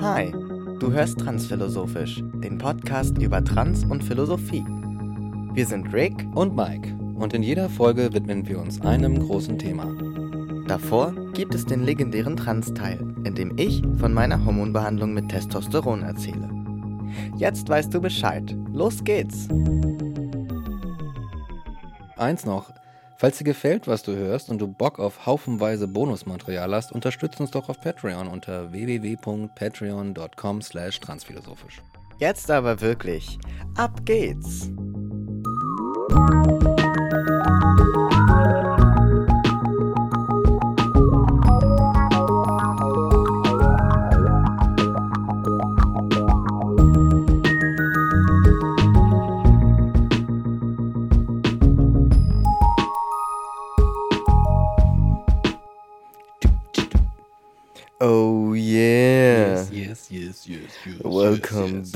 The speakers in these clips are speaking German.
Hi, du hörst Transphilosophisch, den Podcast über Trans und Philosophie. Wir sind Rick und Mike und in jeder Folge widmen wir uns einem großen Thema. Davor gibt es den legendären Trans-Teil, in dem ich von meiner Hormonbehandlung mit Testosteron erzähle. Jetzt weißt du Bescheid. Los geht's! Eins noch, Falls dir gefällt, was du hörst und du Bock auf haufenweise Bonusmaterial hast, unterstützt uns doch auf Patreon unter www.patreon.com slash transphilosophisch. Jetzt aber wirklich, ab geht's!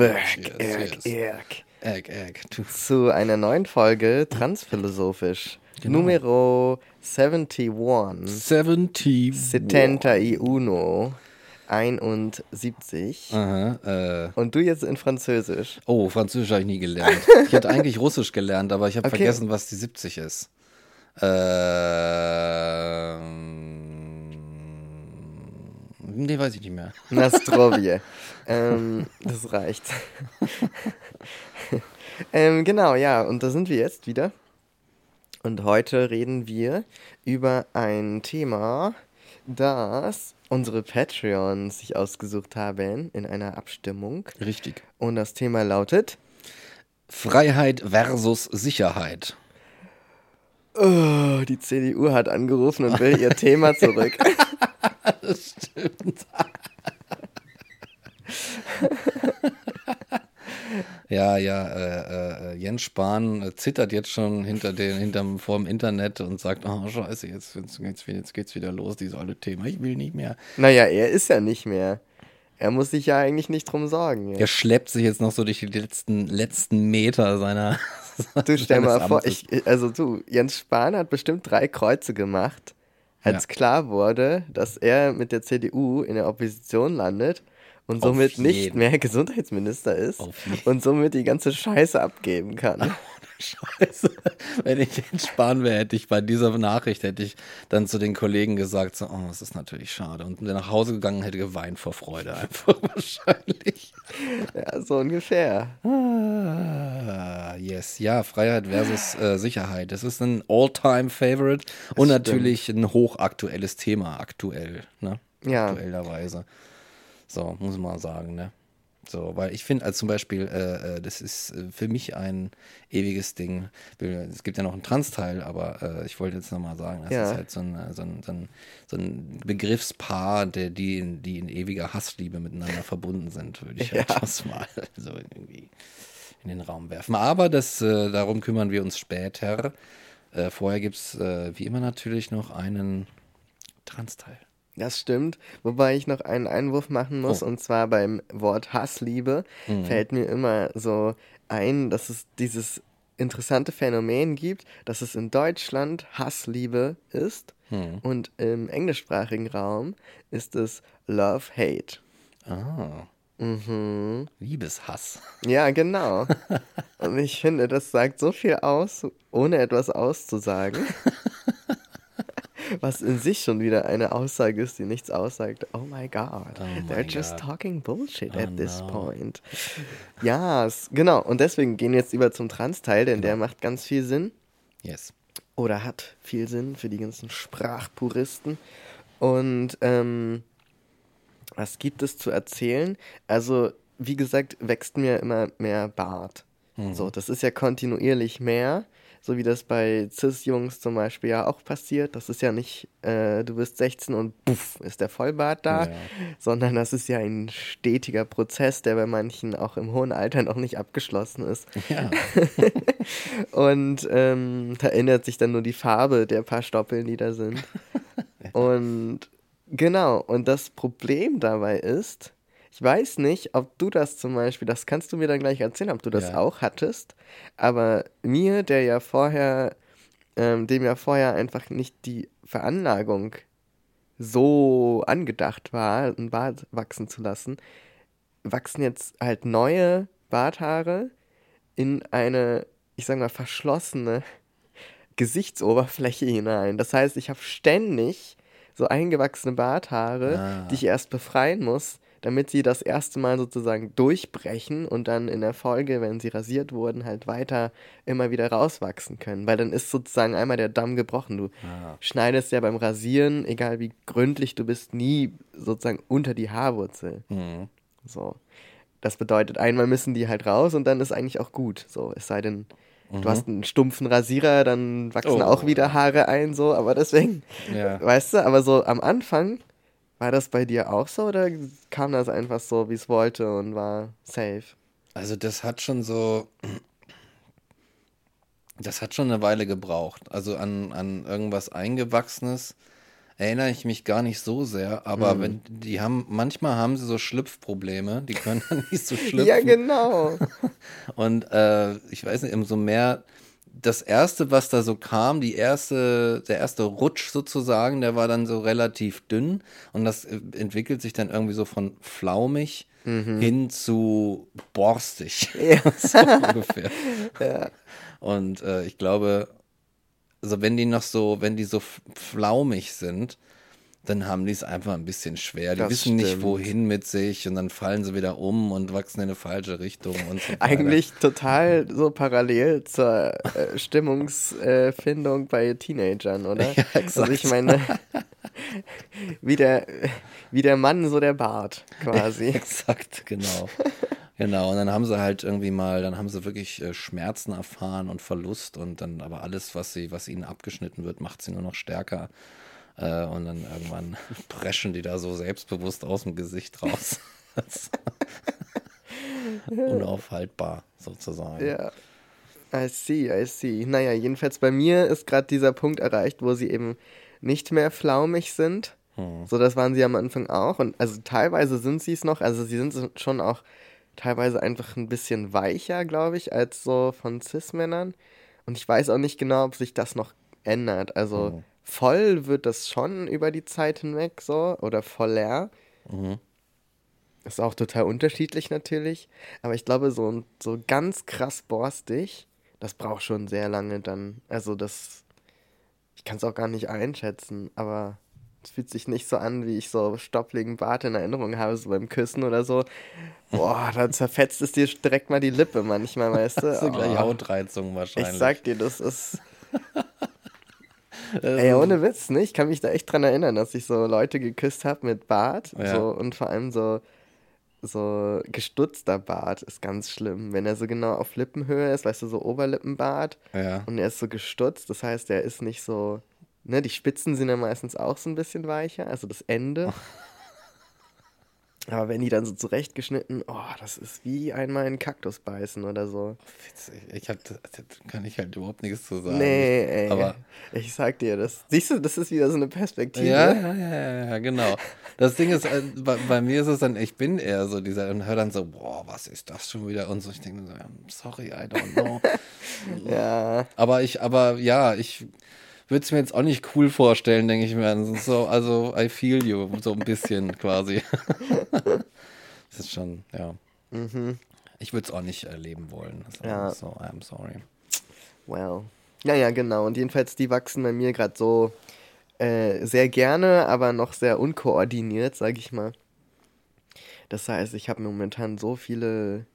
Welcome yes, yes, egg. Tu- zu einer neuen Folge Transphilosophisch. Genau. Numero 71. 70. Setenta y uno. 71. Aha, äh. Und du jetzt in Französisch. Oh, Französisch habe ich nie gelernt. Ich hätte eigentlich Russisch gelernt, aber ich habe Okay. vergessen, was die 70 ist. Ähm. Nee, weiß ich nicht mehr. Nastrovje. ähm, das reicht. ähm, genau, ja, und da sind wir jetzt wieder. Und heute reden wir über ein Thema, das unsere Patreons sich ausgesucht haben in einer Abstimmung. Richtig. Und das Thema lautet: Freiheit versus Sicherheit. oh, Die CDU hat angerufen und will ihr Thema zurück. Das stimmt. ja, ja, äh, äh, Jens Spahn äh, zittert jetzt schon hinter den, hinterm, vorm Internet und sagt, oh scheiße, jetzt, jetzt, geht's, jetzt geht's wieder los, dieses alte Thema, ich will nicht mehr. naja, er ist ja nicht mehr. Er muss sich ja eigentlich nicht drum sorgen. Er schleppt sich jetzt noch so durch die letzten, letzten Meter seiner Du stell mal seines vor, Amtes. ich, also du, Jens Spahn hat bestimmt drei Kreuze gemacht, als Ja. klar wurde, dass er mit der CDU in der Opposition landet und somit nicht mehr Gesundheitsminister ist und somit die ganze Scheiße abgeben kann. Scheiße. Wenn ich Spahn wäre, hätte ich bei dieser Nachricht, hätte ich dann zu den Kollegen gesagt, so, oh, das ist natürlich schade. Und bin nach Hause gegangen und hätte geweint vor Freude einfach wahrscheinlich. ja, so ungefähr. Ah, yes, ja, Freiheit versus äh, Sicherheit. Das ist ein All-Time-Favorite und natürlich ein hochaktuelles Thema, aktuell, ne? Ja. Aktuellerweise. So, muss man sagen, ne? So, weil ich finde, als zum Beispiel, äh, äh, das ist äh, für mich ein ewiges Ding. Es gibt ja noch einen Trans-Teil, aber äh, ich wollte jetzt nochmal sagen, das Ja. ist halt so ein, äh, so ein, so ein, so ein Begriffspaar, der, die, in, die in ewiger Hassliebe miteinander verbunden sind, würde ich halt Ja. das mal so irgendwie in den Raum werfen. Aber das, äh, darum kümmern wir uns später. Vorher gibt es wie immer natürlich noch einen Trans-Teil. Das stimmt. Wobei ich noch einen Einwurf machen muss, Oh. und zwar beim Wort Hassliebe fällt mir immer so ein, dass es dieses interessante Phänomen gibt, dass es in Deutschland Hassliebe ist und im englischsprachigen Raum ist es Love-Hate. Ah. Mhm. Liebeshass. Ja, genau. Und ich finde, das sagt so viel aus, ohne etwas auszusagen. Was in sich schon wieder eine Aussage ist, die nichts aussagt. Oh my God, Oh my they're just God. talking bullshit Oh at this no. point. Ja, s- genau. Und deswegen gehen wir jetzt über zum Trans-Teil, denn Genau. der macht ganz viel Sinn Yes. oder hat viel Sinn für die ganzen Sprachpuristen. Und ähm, was gibt es zu erzählen? Also, wie gesagt, wächst mir immer mehr Bart. So, das ist ja kontinuierlich mehr, so wie das bei Cis-Jungs zum Beispiel ja auch passiert. Das ist ja nicht, äh, du bist 16 und puff, ist der Vollbart da, Ja. sondern das ist ja ein stetiger Prozess, der bei manchen auch im hohen Alter noch nicht abgeschlossen ist. Ja. Und ähm, da ändert sich dann nur die Farbe der paar Stoppeln, die da sind. Und genau, und das Problem dabei ist, ich weiß nicht, ob du das zum Beispiel, das kannst du mir dann gleich erzählen, ob du das Ja. auch hattest, aber mir, der ja vorher, ähm, dem ja vorher einfach nicht die Veranlagung so angedacht war, ein Bart wachsen zu lassen, wachsen jetzt halt neue Barthaare in eine, ich sag mal, verschlossene Gesichtsoberfläche hinein. Das heißt, ich habe ständig so eingewachsene Barthaare, Ah. die ich erst befreien muss, damit sie das erste Mal sozusagen durchbrechen und dann in der Folge, wenn sie rasiert wurden, halt weiter immer wieder rauswachsen können. Weil dann ist sozusagen einmal der Damm gebrochen. Du Ah. schneidest ja beim Rasieren, egal wie gründlich du bist, nie sozusagen unter die Haarwurzel. Mhm. So. Das bedeutet, einmal müssen die halt raus und dann ist eigentlich auch gut. So, es sei denn, du hast einen stumpfen Rasierer, dann wachsen Mhm. Oh. auch wieder Haare ein, so, aber deswegen, Ja. weißt du, aber so am Anfang, war das bei dir auch so oder kam das einfach so, wie es wollte und war safe? Also das hat schon so, das hat schon eine Weile gebraucht. Also an, an irgendwas Eingewachsenes erinnere ich mich gar nicht so sehr, aber wenn die haben, manchmal haben sie so Schlüpfprobleme, die können dann nicht so schlüpfen. Ja, genau. Und äh, ich weiß nicht, umso mehr das erste, was da so kam, die erste, der erste Rutsch sozusagen, der war dann so relativ dünn und das äh, entwickelt sich dann irgendwie so von flaumig hin zu borstig. so ungefähr. Und äh, ich glaube, also wenn die noch so, wenn die so flaumig sind, dann haben die es einfach ein bisschen schwer. Die Das wissen nicht, stimmt. wohin mit sich und dann fallen sie wieder um und wachsen in eine falsche Richtung und so. Eigentlich total so parallel zur äh, Stimmungsfindung bei Teenagern, oder? Ja, Also ich exakt. meine, wie der, wie der Mann, so der Bart quasi. Exakt, genau. Genau, und dann haben sie halt irgendwie mal, dann haben sie wirklich äh, Schmerzen erfahren und Verlust und dann aber alles, was sie, was ihnen abgeschnitten wird, macht sie nur noch stärker. Äh, und dann irgendwann preschen die da so selbstbewusst aus dem Gesicht raus. Unaufhaltbar, sozusagen. Ja. I see, I see. Naja, jedenfalls bei mir ist gerade dieser Punkt erreicht, wo sie eben nicht mehr flaumig sind. Hm. So, das waren sie am Anfang auch. Und also teilweise sind sie es noch. Also sie sind schon auch teilweise einfach ein bisschen weicher, glaube ich, als so von Cis-Männern. Und ich weiß auch nicht genau, ob sich das noch ändert. Also Mhm. Voll wird das schon über die Zeit hinweg so oder voller. Mhm. Ist auch total unterschiedlich natürlich. Aber ich glaube, so, so ganz krass borstig, das braucht schon sehr lange dann. Also das, ich kann es auch gar nicht einschätzen, aber es fühlt sich nicht so an, wie ich so stoppligen Bart in Erinnerung habe, so beim Küssen oder so. Boah, da zerfetzt es dir direkt mal die Lippe manchmal, weißt du? Das ist gleich Oh, Hautreizung wahrscheinlich. ich sag dir, das ist... Ey, ohne Witz, ne? Ich kann mich da echt dran erinnern, dass ich so Leute geküsst habe mit Bart. Ja. So, und vor allem so, so gestutzter Bart ist ganz schlimm. Wenn er so genau auf Lippenhöhe ist, weißt du, so Oberlippenbart. Ja. Und er ist so gestutzt, das heißt, er ist nicht so. Ne, die Spitzen sind ja meistens auch so ein bisschen weicher, also das Ende. Aber wenn die dann so zurechtgeschnitten, oh, das ist wie einmal einen Kaktus beißen oder so. Witzig. Ich hab, da da kann ich halt überhaupt nichts zu sagen. Nee, ey. Aber ich sag dir, das. Siehst du, das ist wieder so eine Perspektive. Ja, ja, ja, ja, ja, genau. Das Ding ist, äh, bei, bei mir ist es dann, ich bin eher so dieser und höre dann so, boah, was ist das schon wieder? Und so, ich denke so, sorry, I don't know. ja. aber ich, aber ja, ich würde es mir jetzt auch nicht cool vorstellen, denke ich mir. So, also, I feel you, so ein bisschen quasi. das ist schon, ja. Ich würde es auch nicht erleben wollen. Mhm. Ja. So, I'm sorry. Well. Ja, ja, genau. Und jedenfalls, die wachsen bei mir gerade so äh, sehr gerne, aber noch sehr unkoordiniert, sag ich mal. Das heißt, ich habe momentan so viele,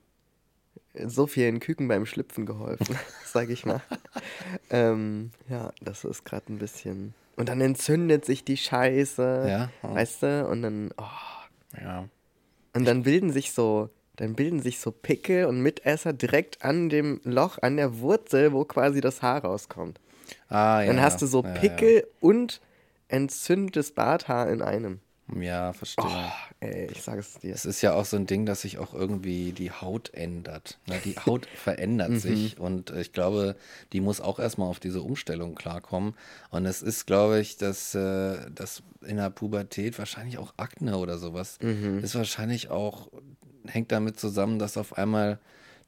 so vielen Küken beim Schlüpfen geholfen, sag ich mal. ähm, ja, das ist gerade ein bisschen. Und dann entzündet sich die Scheiße, Ja, oh. weißt du? Und dann, oh, Ja. und dann bilden sich so, dann bilden sich so Pickel und Mitesser direkt an dem Loch, an der Wurzel, wo quasi das Haar rauskommt. Ah, ja. Dann hast du so ja, Pickel und entzündetes Barthaar in einem. Ja, verstehe. Oh, ey, ich sag es dir. Es ist ja auch so ein Ding, dass sich auch irgendwie die Haut ändert. Ne? Die Haut verändert Mhm. sich und äh, ich glaube, die muss auch erstmal auf diese Umstellung klarkommen. Und es ist, glaube ich, dass, äh, dass in der Pubertät wahrscheinlich auch Akne oder sowas Mhm. ist wahrscheinlich auch, hängt damit zusammen, dass auf einmal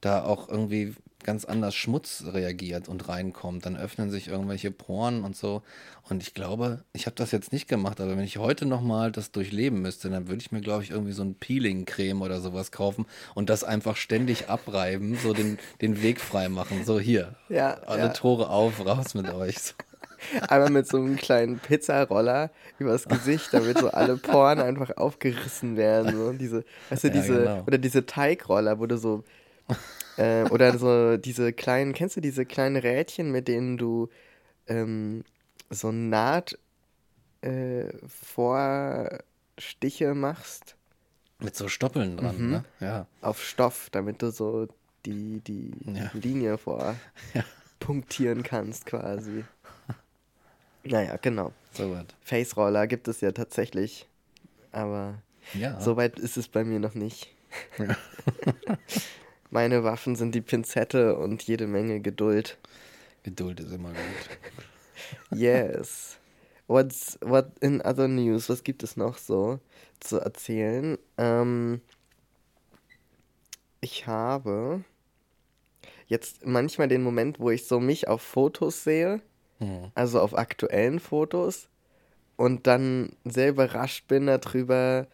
da auch irgendwie ganz anders Schmutz reagiert und reinkommt. Dann öffnen sich irgendwelche Poren und so. Und ich glaube, ich habe das jetzt nicht gemacht, aber wenn ich heute nochmal das durchleben müsste, dann würde ich mir, glaube ich, irgendwie so ein Peeling-Creme oder sowas kaufen und das einfach ständig abreiben, so den, den Weg frei machen. So hier, Ja, alle ja. Tore auf, raus mit euch. So. Einmal mit so einem kleinen Pizzaroller übers Gesicht, damit so alle Poren einfach aufgerissen werden. So. Diese, weißt du, Ja, diese, genau. oder diese Teigroller, wo du so, äh, oder so diese kleinen, kennst du diese kleinen Rädchen, mit denen du ähm, so Naht äh, Vorstiche machst Mit so Stoppeln dran, Mhm. ne? Ja. auf Stoff, damit du so die, die Ja. Linie vor Ja. punktieren kannst quasi. Naja, genau. So was. Face Roller gibt es ja tatsächlich, aber Ja. so weit ist es bei mir noch nicht. Ja. Meine Waffen sind die Pinzette und jede Menge Geduld. Geduld ist immer gut. Yes. What's what in other news? Was gibt es noch so zu erzählen? Ähm, ich habe jetzt manchmal den Moment, wo ich so mich auf Fotos sehe, Hm. also auf aktuellen Fotos, und dann sehr überrascht bin darüber,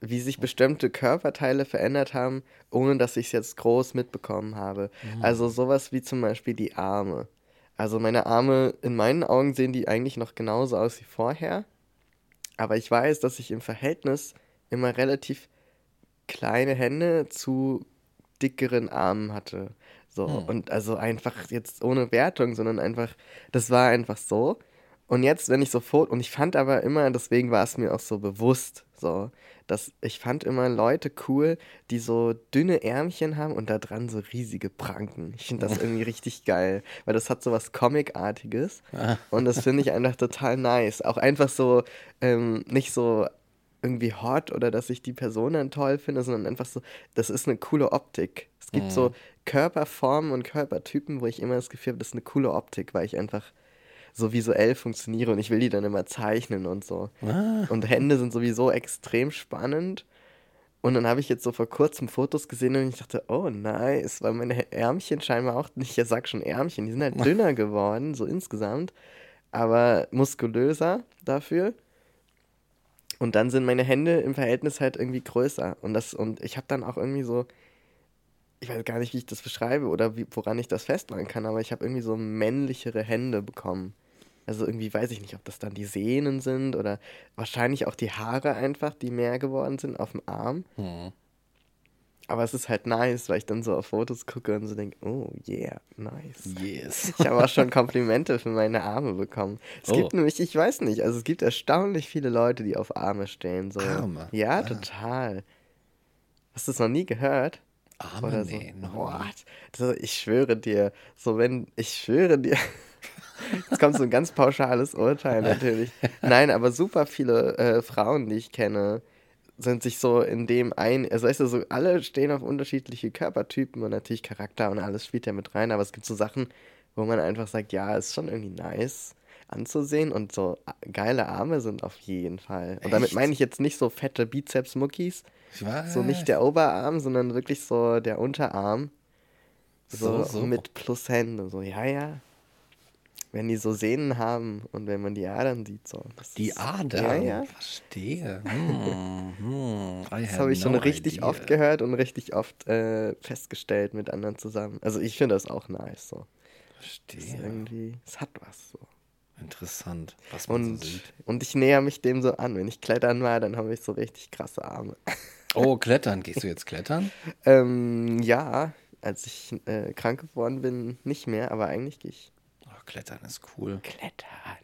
wie sich bestimmte Körperteile verändert haben, ohne dass ich es jetzt groß mitbekommen habe. Also sowas wie zum Beispiel die Arme. Also meine Arme, in meinen Augen sehen die eigentlich noch genauso aus wie vorher. Aber ich weiß, dass ich im Verhältnis immer relativ kleine Hände zu dickeren Armen hatte. So, Hm. und also einfach jetzt ohne Wertung, sondern einfach, das war einfach so. Und jetzt, wenn ich so Foto, und ich fand aber immer, deswegen war es mir auch so bewusst, so, dass ich fand immer Leute cool, die so dünne Ärmchen haben und da dran so riesige Pranken. Ich finde das irgendwie richtig geil, weil das hat so was Comic-artiges und das finde ich einfach total nice. Auch einfach so, ähm, nicht so irgendwie hot oder dass ich die Person dann toll finde, sondern einfach so, das ist eine coole Optik. Es gibt so Körperformen und Körpertypen, wo ich immer das Gefühl habe, das ist eine coole Optik, weil ich einfach so visuell funktioniere und ich will die dann immer zeichnen und so. Ah. Und Hände sind sowieso extrem spannend. Und dann habe ich jetzt so vor kurzem Fotos gesehen und ich dachte, oh nice, weil meine Ärmchen scheinbar auch nicht, ich sag schon Ärmchen, die sind halt dünner geworden, so insgesamt, aber muskulöser dafür. Und dann sind meine Hände im Verhältnis halt irgendwie größer. Und das, und ich habe dann auch irgendwie so, ich weiß gar nicht, wie ich das beschreibe oder wie, woran ich das festmachen kann, aber ich habe irgendwie so männlichere Hände bekommen. Also irgendwie weiß ich nicht, ob das dann die Sehnen sind oder wahrscheinlich auch die Haare einfach, die mehr geworden sind auf dem Arm. Hm. Aber es ist halt nice, weil ich dann so auf Fotos gucke und so denke, oh yeah, nice. Yes. Ich habe auch schon Komplimente für meine Arme bekommen. Es Oh. gibt nämlich, ich weiß nicht, also es gibt erstaunlich viele Leute, die auf Arme stehen. So. Arme? Ja, Ah. total. Hast du es noch nie gehört? Arme, so. noch What? So, ich schwöre dir, so wenn, ich schwöre dir. Jetzt kommt so ein ganz pauschales Urteil natürlich. Nein, aber super viele äh, Frauen, die ich kenne, sind sich so in dem ein, also weißt du, so alle stehen auf unterschiedliche Körpertypen und natürlich Charakter und alles spielt ja mit rein, aber es gibt so Sachen, wo man einfach sagt, ja, ist schon irgendwie nice anzusehen und so a- geile Arme sind auf jeden Fall. Und damit Echt? meine ich jetzt nicht so fette Bizeps-Muckis, Weiß. so nicht der Oberarm, sondern wirklich so der Unterarm. So, So, so. mit plus Hände. So, ja, ja. Wenn die so Sehnen haben und wenn man die Adern sieht, so. Das Die ist- Ader. Ja, ja. Verstehe. Hm, hm. Das habe ich schon no richtig idea. oft gehört und richtig oft äh, festgestellt mit anderen zusammen. Also ich finde das auch nice. So. Verstehe. irgendwie, es hat was so. Interessant, was man Und, so sieht. und ich näher mich dem so an. Wenn ich klettern war, dann habe ich so richtig krasse Arme. Oh, klettern. Gehst du jetzt klettern? ähm, ja, als ich äh, krank geworden bin, nicht mehr, aber eigentlich gehe ich Oh, klettern ist cool. Klettern.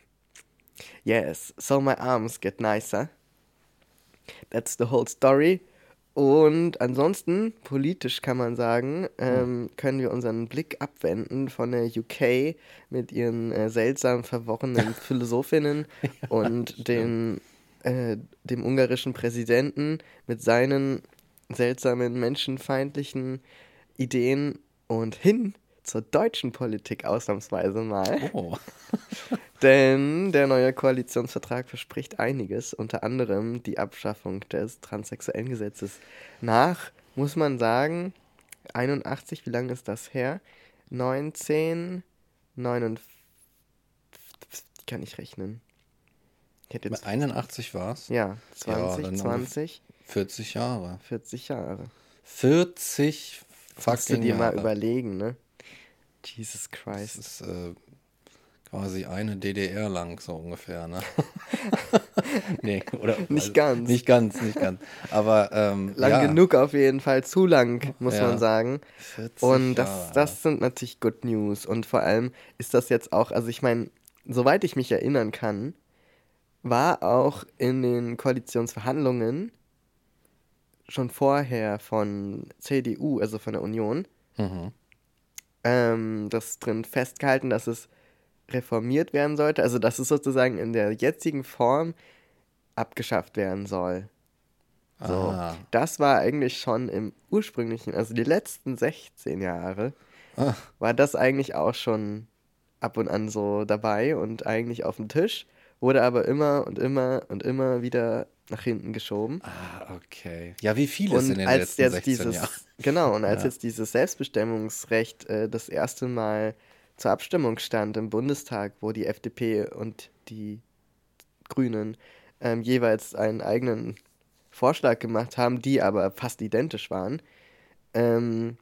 Yes, so my arms get nicer. That's the whole story. Und ansonsten, politisch kann man sagen, ähm, können wir unseren Blick abwenden von der UK mit ihren äh, seltsam verworrenen Philosophinnen und den, äh, dem ungarischen Präsidenten mit seinen seltsamen menschenfeindlichen Ideen und hin zur deutschen Politik ausnahmsweise mal. Oh, Denn der neue Koalitionsvertrag verspricht einiges, unter anderem die Abschaffung des transsexuellen Gesetzes. Nach, muss man sagen, 81, wie lange ist das her? 1959, kann ich rechnen. Jetzt 81 war es? Ja, 20, ja, 20. 40 Jahre. 40 Jahre. 40 fucking Musst du dir Jahre. mal überlegen, ne? Jesus Christ. Das ist äh, quasi eine DDR lang, so ungefähr, ne? nee, oder? Nicht also, ganz. Nicht ganz, nicht ganz. Aber ähm, lang ja. genug auf jeden Fall, zu lang, muss ja. man sagen. 40 und das, das sind natürlich Good News. Und vor allem ist das jetzt auch, also ich meine, soweit ich mich erinnern kann, war auch in den Koalitionsverhandlungen schon vorher von CDU, also von der Union, mhm. ähm, das drin festgehalten, dass es reformiert werden sollte, also dass es sozusagen in der jetzigen Form abgeschafft werden soll. So, ah. das war eigentlich schon im ursprünglichen, also die letzten 16 Jahre, ah. war das eigentlich auch schon ab und an so dabei und eigentlich auf dem Tisch, wurde aber immer und immer und immer wieder nach hinten geschoben. Ah, okay. Ja, wie vieles und in den als letzten jetzt 16 dieses, Jahren. Genau, und als ja. jetzt dieses Selbstbestimmungsrecht äh, das erste Mal zur Abstimmung stand im Bundestag, wo die FDP und die Grünen ähm, jeweils einen eigenen Vorschlag gemacht haben, die aber fast identisch waren, ähm,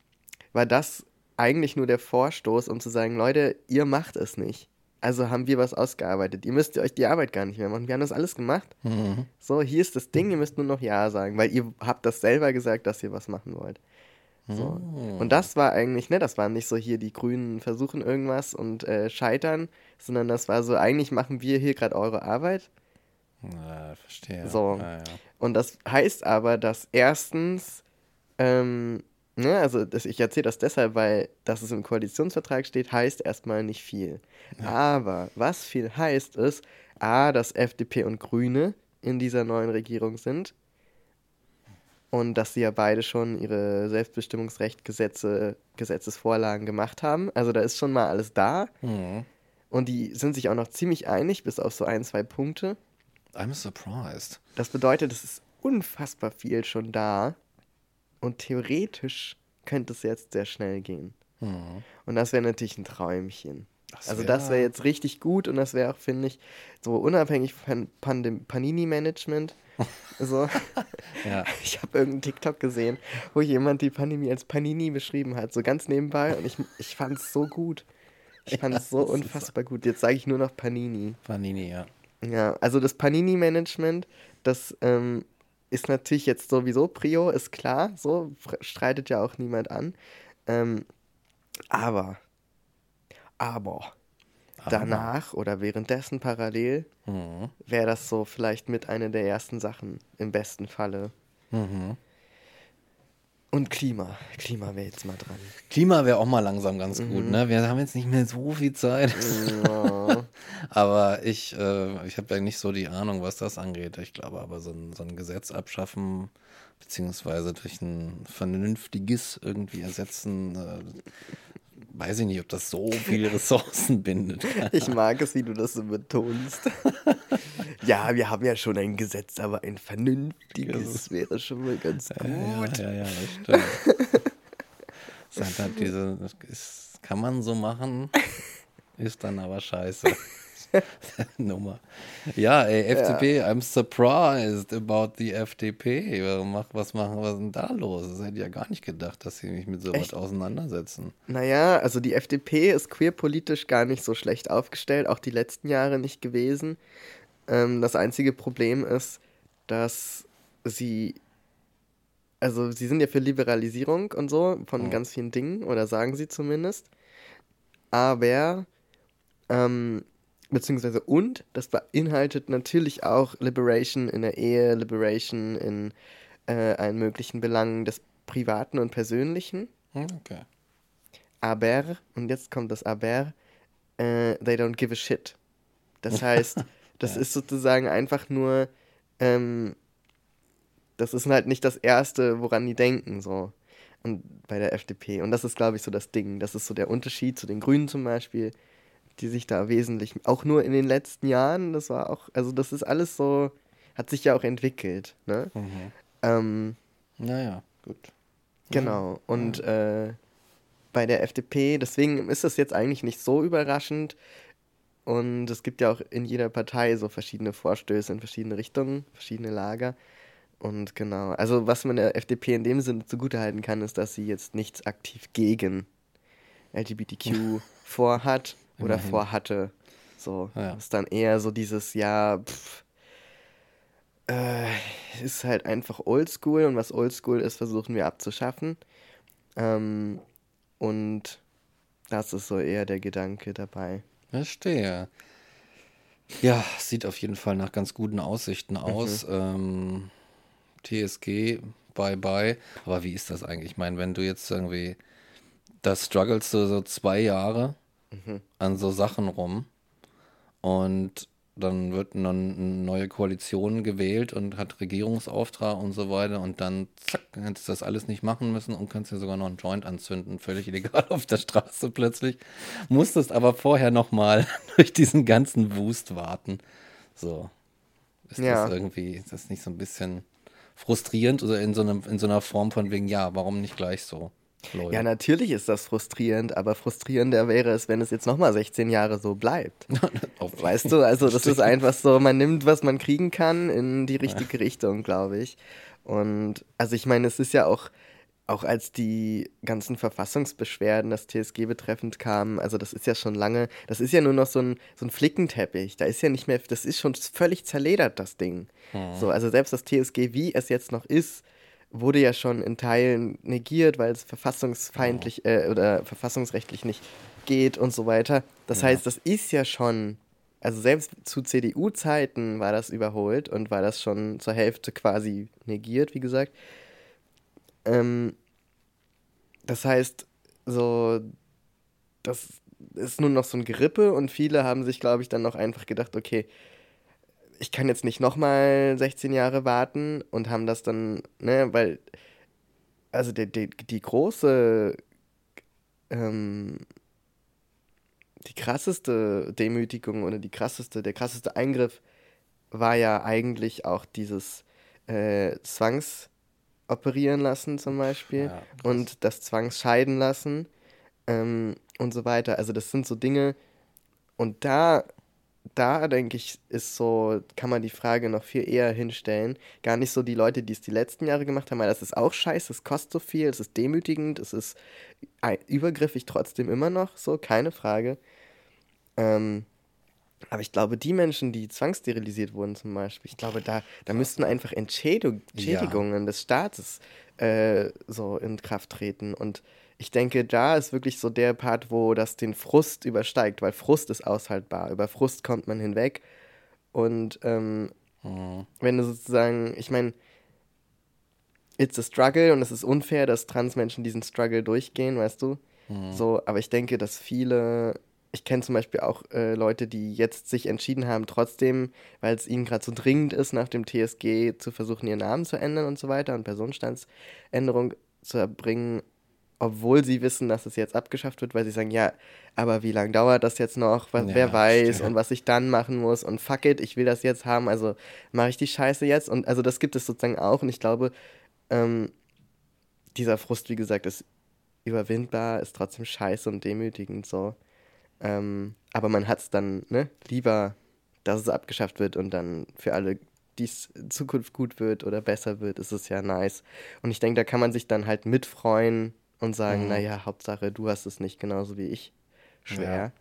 war das eigentlich nur der Vorstoß, um zu sagen, Leute, ihr macht es nicht. Also haben wir was ausgearbeitet. Ihr müsst euch die Arbeit gar nicht mehr machen. Wir haben das alles gemacht. Mhm. So, hier ist das Ding, ihr müsst nur noch Ja sagen, weil ihr habt das selber gesagt, dass ihr was machen wollt. So. Mhm. Und das war eigentlich, ne, das war nicht so hier, die Grünen versuchen irgendwas und äh, scheitern, sondern das war so, eigentlich machen wir hier gerade eure Arbeit. Ja, verstehe. So. Ja, ja. Und das heißt aber, dass erstens ähm, Ne, also das, ich erzähle das deshalb, weil dass es im Koalitionsvertrag steht, heißt erstmal nicht viel. Ja. Aber was viel heißt, ist, a, dass FDP und Grüne in dieser neuen Regierung sind und dass sie ja beide schon ihre Selbstbestimmungsrechtgesetze, Gesetzesvorlagen gemacht haben. Also da ist schon mal alles da. Mhm. Und die sind sich auch noch ziemlich einig, bis auf so ein, zwei Punkte. I'm surprised. Das bedeutet, es ist unfassbar viel schon da. Und theoretisch könnte es jetzt sehr schnell gehen. Mhm. Und das wäre natürlich ein Träumchen. Das also das wäre jetzt richtig gut und das wäre auch, finde ich, so unabhängig von Panini-Management. so. ja. Ich habe irgendeinen TikTok gesehen, wo jemand die Pandemie als Panini beschrieben hat, so ganz nebenbei und ich, ich fand es so gut. Ich fand es ja, so unfassbar gut. Jetzt sage ich nur noch Panini. Panini, ja. Ja, also das Panini-Management, das ähm, ist natürlich jetzt sowieso Prio, ist klar, so streitet ja auch niemand an. Ähm, aber, aber, danach oder währenddessen parallel mhm. wäre das so vielleicht mit einer der ersten Sachen im besten Falle. Mhm. Und Klima. Klima wäre jetzt mal dran. Klima wäre auch mal langsam ganz mhm. gut, ne? Wir haben jetzt nicht mehr so viel Zeit. Ja. aber ich, äh, ich habe ja nicht so die Ahnung, was das angeht. Ich glaube aber, so ein, so ein Gesetz abschaffen, beziehungsweise durch ein vernünftiges irgendwie ersetzen, äh, weiß ich nicht, ob das so viele Ressourcen bindet. ich mag es, wie du das so betonst. ja, wir haben ja schon ein Gesetz, aber ein vernünftiges wäre schon mal ganz gut. Ja, ja, ja, das stimmt. das halt diese, ist, kann man so machen, ist dann aber scheiße. Nummer. Ja, ey, FDP, ja. I'm surprised about the FDP. Was machen, was ist denn da los? Das hätte ich ja gar nicht gedacht, dass sie mich mit sowas Echt? auseinandersetzen. Naja, also die FDP ist queerpolitisch gar nicht so schlecht aufgestellt, auch die letzten Jahre nicht gewesen. Ähm, das einzige Problem ist, dass sie also sie sind ja für Liberalisierung und so von oh. ganz vielen Dingen, oder sagen sie zumindest. Aber ähm, beziehungsweise und, das beinhaltet natürlich auch Liberation in der Ehe, Liberation in äh, allen möglichen Belangen des Privaten und Persönlichen. Hm, okay. Aber, und jetzt kommt das Aber, äh, they don't give a shit. Das heißt, das ja. ist sozusagen einfach nur, ähm, das ist halt nicht das Erste, woran die denken, so. Und bei der FDP. Und das ist, glaube ich, so das Ding. Das ist so der Unterschied zu den Grünen zum Beispiel die sich da wesentlich, auch nur in den letzten Jahren, das war auch, also das ist alles so, hat sich ja auch entwickelt, ne? Mhm. Ähm, naja, gut. Genau. Und äh, bei der FDP, deswegen ist das jetzt eigentlich nicht so überraschend. Und es gibt ja auch in jeder Partei so verschiedene Vorstöße in verschiedene Richtungen, verschiedene Lager. Und genau, also was man der FDP in dem Sinne zugutehalten kann, ist, dass sie jetzt nichts aktiv gegen LGBTQ vorhat oder Immerhin. vorhatte. So, Ja. ist dann eher so dieses, ja, pff, äh, ist halt einfach oldschool und was oldschool ist, versuchen wir abzuschaffen. Ähm, und das ist so eher der Gedanke dabei. Verstehe. Ja, sieht auf jeden Fall nach ganz guten Aussichten aus. Ähm, TSG, bye bye. Aber wie ist das eigentlich? Ich meine, wenn du jetzt irgendwie, da strugglest du so zwei Jahre an so Sachen rum und dann wird dann eine neue Koalition gewählt und hat Regierungsauftrag und so weiter und dann zack, hättest du das alles nicht machen müssen und kannst dir sogar noch einen Joint anzünden, völlig illegal auf der Straße plötzlich. Musstest aber vorher nochmal durch diesen ganzen Wust warten. So. Ist Ja. das irgendwie, ist das nicht so ein bisschen frustrierend oder in so, einem, in so einer Form von wegen, ja, warum nicht gleich so? Leute? Ja, natürlich ist das frustrierend, aber frustrierender wäre es, wenn es jetzt nochmal 16 Jahre so bleibt. Weißt du, also das ist einfach so, man nimmt, was man kriegen kann, in die richtige Richtung, glaube ich. Und also ich meine, es ist ja auch, auch als die ganzen Verfassungsbeschwerden, das TSG betreffend kamen, also das ist ja schon lange, das ist ja nur noch so ein, so ein Flickenteppich. Da ist ja nicht mehr, das ist schon völlig zerledert, das Ding. So, also selbst das TSG, wie es jetzt noch ist, wurde ja schon in Teilen negiert, weil es verfassungsfeindlich äh, oder verfassungsrechtlich nicht geht und so weiter. Das heißt, das ist ja schon, also selbst zu CDU-Zeiten war das überholt und war das schon zur Hälfte quasi negiert, wie gesagt. Ähm, das heißt, so, das ist nur noch so ein Gerippe und viele haben sich, glaube ich, dann noch einfach gedacht, okay, ich kann jetzt nicht nochmal 16 Jahre warten und haben das dann, ne, weil, also die, die, die große, ähm, die krasseste Demütigung oder die krasseste, der krasseste Eingriff war ja eigentlich auch dieses äh, Zwangsoperieren lassen zum Beispiel Ja, und das Zwangsscheiden lassen ähm, und so weiter. Also das sind so Dinge und da, da denke ich, ist so, kann man die Frage noch viel eher hinstellen. Gar nicht so die Leute, die es die letzten Jahre gemacht haben, weil das ist auch scheiße, es kostet so viel, es ist demütigend, es ist übergriffig trotzdem immer noch, so, keine Frage. Ähm, aber ich glaube, die Menschen, die zwangssterilisiert wurden zum Beispiel, ich glaube, da, da müssten einfach Entschädigung, Ja. Entschädigungen des Staates äh, so in Kraft treten. Und ich denke, da ist wirklich so der Part, wo das den Frust übersteigt, weil Frust ist aushaltbar. Über Frust kommt man hinweg. Und ähm, Mhm. wenn du sozusagen, ich meine, it's a struggle und es ist unfair, dass Transmenschen diesen Struggle durchgehen, weißt du? So, aber ich denke, dass viele, ich kenne zum Beispiel auch äh, Leute, die jetzt sich entschieden haben, trotzdem, weil es ihnen gerade so dringend ist, nach dem TSG zu versuchen, ihren Namen zu ändern und so weiter und Personenstandsänderung zu erbringen, obwohl sie wissen, dass es jetzt abgeschafft wird, weil sie sagen, ja, aber wie lange dauert das jetzt noch? Was, Ja, wer weiß stimmt. und was ich dann machen muss und fuck it, ich will das jetzt haben, also mache ich die Scheiße jetzt und also das gibt es sozusagen auch und ich glaube, ähm, dieser Frust, wie gesagt, ist überwindbar, ist trotzdem scheiße und demütigend so. Ähm, aber man hat es dann ne, lieber, dass es abgeschafft wird und dann für alle, die es in Zukunft gut wird oder besser wird, ist es ja nice. Und ich denke, da kann man sich dann halt mitfreuen und sagen, Mhm. naja, Hauptsache, du hast es nicht genauso wie ich. Schwer. Ja.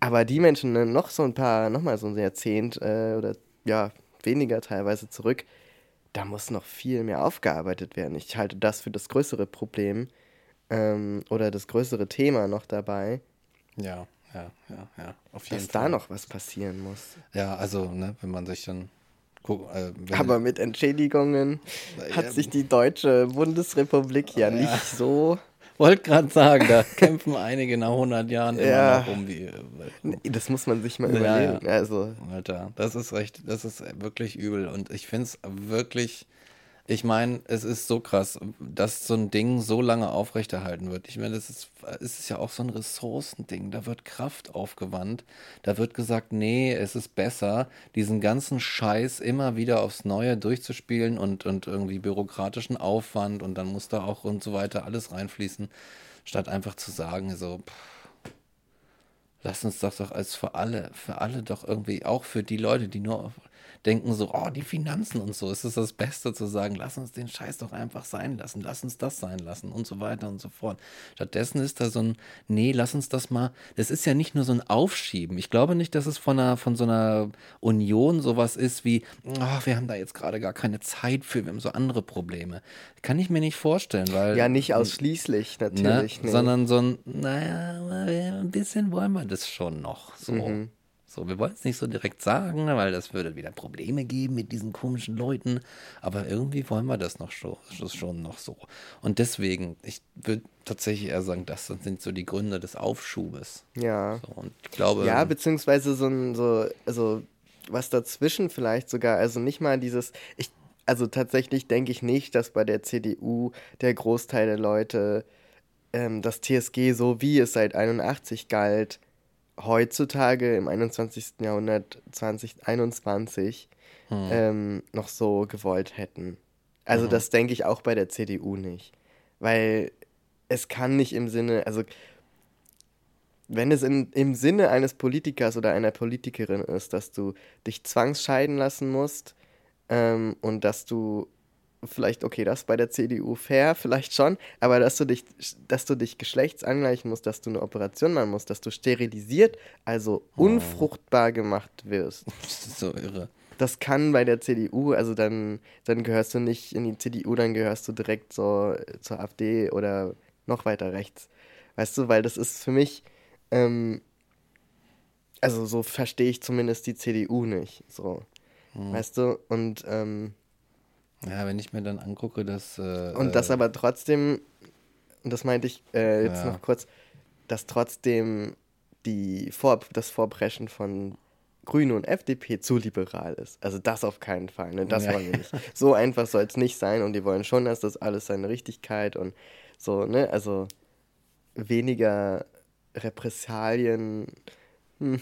Aber die Menschen ne, noch so ein paar, nochmal so ein Jahrzehnt äh, oder ja, weniger teilweise zurück, da muss noch viel mehr aufgearbeitet werden. Ich halte das für das größere Problem ähm, oder das größere Thema noch dabei, Ja, ja, ja, ja. Auf jeden dass Fall. da noch was passieren muss. Ja, also, ne, wenn man sich dann guckt, äh, Aber mit Entschädigungen hat sich die deutsche Bundesrepublik ja nicht so. Wollte gerade sagen, da kämpfen einige nach 100 Jahren Ja. immer noch um die. Nee, Das muss man sich mal Ja, überlegen. Also, Alter, das ist recht, das ist wirklich übel und ich finde es wirklich Ich meine, es ist so krass, dass so ein Ding so lange aufrechterhalten wird. Ich meine, das ist, es ist ja auch so ein Ressourcending. Da wird Kraft aufgewandt. Da wird gesagt, nee, es ist besser, diesen ganzen Scheiß immer wieder aufs Neue durchzuspielen und, und irgendwie bürokratischen Aufwand und dann muss da auch und so weiter alles reinfließen, statt einfach zu sagen, so, pff, lass uns das doch als für alle, für alle doch irgendwie, auch für die Leute, die nur denken so, oh, die Finanzen und so, es ist das Beste zu sagen, lass uns den Scheiß doch einfach sein lassen, lass uns das sein lassen und so weiter und so fort. Stattdessen ist da so ein, nee, lass uns das mal, das ist ja nicht nur so ein Aufschieben. Ich glaube nicht, dass es von, einer, von so einer Union sowas ist wie, oh, wir haben da jetzt gerade gar keine Zeit für, wir haben so andere Probleme. Kann ich mir nicht vorstellen, weil. Ja, nicht ausschließlich, natürlich. Ne, nee. Sondern so ein, naja, ein bisschen wollen wir das schon noch. So. Mhm. So, wir wollen es nicht so direkt sagen, weil das würde wieder Probleme geben mit diesen komischen Leuten. Aber irgendwie wollen wir das noch schon, schon noch so. Und deswegen, ich würde tatsächlich eher sagen, das sind so die Gründe des Aufschubes. Ja. So, und ich glaube. Ja, beziehungsweise so ein, so, also was dazwischen vielleicht sogar, also nicht mal dieses, ich, also tatsächlich denke ich nicht, dass bei der CDU der Großteil der Leute ähm, das TSG so wie es seit 81 galt, heutzutage im 21. Jahrhundert 2021 hm. ähm, noch so gewollt hätten. Also mhm. das denke ich auch bei der CDU nicht. Weil es kann nicht im Sinne, also wenn es in, im Sinne eines Politikers oder einer Politikerin ist, dass du dich zwangsscheiden lassen musst ähm, und dass du vielleicht, okay, das bei der CDU fair, vielleicht schon, aber dass du dich, dass du dich geschlechtsangleichen musst, dass du eine Operation machen musst, dass du sterilisiert, also oh. unfruchtbar gemacht wirst. Das ist so irre. Das kann bei der CDU, also dann, dann gehörst du nicht in die CDU, dann gehörst du direkt so zur AfD oder noch weiter rechts. Weißt du, weil das ist für mich, ähm, also so verstehe ich zumindest die CDU nicht. So. Hm. Weißt du? Und ähm, ja, wenn ich mir dann angucke, dass. Äh, und das äh, aber trotzdem, und das meinte ich äh, jetzt ja. noch kurz, dass trotzdem die Vor das Vorpreschen von Grüne und FDP zu liberal ist. Also das auf keinen Fall. Ne? Das ja. wollen wir nicht. So einfach soll es nicht sein und die wollen schon, dass das alles seine Richtigkeit und so, ne? Also weniger Repressalien. Hm,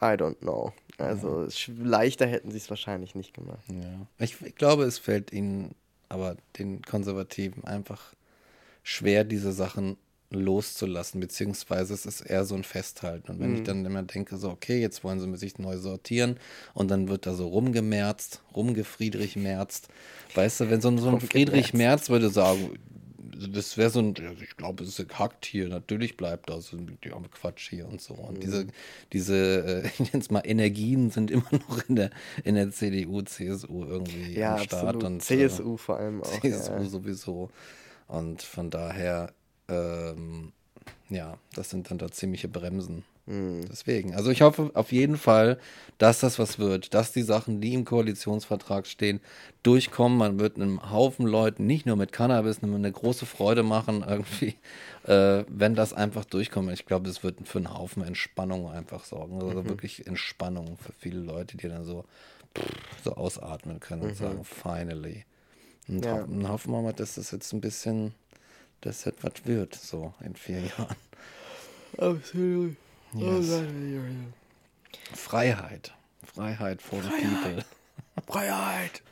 I don't know. Also leichter hätten sie es wahrscheinlich nicht gemacht. Ja. Ich, ich, glaube, es fällt ihnen aber den Konservativen einfach schwer, diese Sachen loszulassen, beziehungsweise es ist eher so ein Festhalten. Und wenn mhm. ich dann immer denke, so, okay, jetzt wollen sie sich neu sortieren und dann wird da so rumgemerzt, rumgefriedrich merzt. Weißt du, wenn so, so ein Friedrich Merz würde sagen, das wäre so ein, ich glaube, es ist gehackt hier, natürlich bleibt das die Quatsch hier und so. Und mhm. diese, diese, äh, ich nenne es mal, Energien sind immer noch in der, in der CDU, CSU irgendwie ja, am Start. Absolut. Und, CSU äh, vor allem auch. CSU ja. sowieso. Und von daher, ähm, ja, das sind dann da ziemliche Bremsen. Mhm. Deswegen, also ich hoffe auf jeden Fall, dass das was wird, dass die Sachen, die im Koalitionsvertrag stehen, durchkommen. Man wird einem Haufen Leuten nicht nur mit Cannabis eine große Freude machen, irgendwie, äh, wenn das einfach durchkommt. Ich glaube, es wird für einen Haufen Entspannung einfach sorgen. Also mhm. wirklich Entspannung für viele Leute, die dann so, so ausatmen können und mhm. sagen, finally. Und ja. hoffen, hoffen wir mal, dass das jetzt ein bisschen, dass das was wird, so in vier Jahren. Absolut. Yes. Freiheit. Freiheit for the people. Freiheit.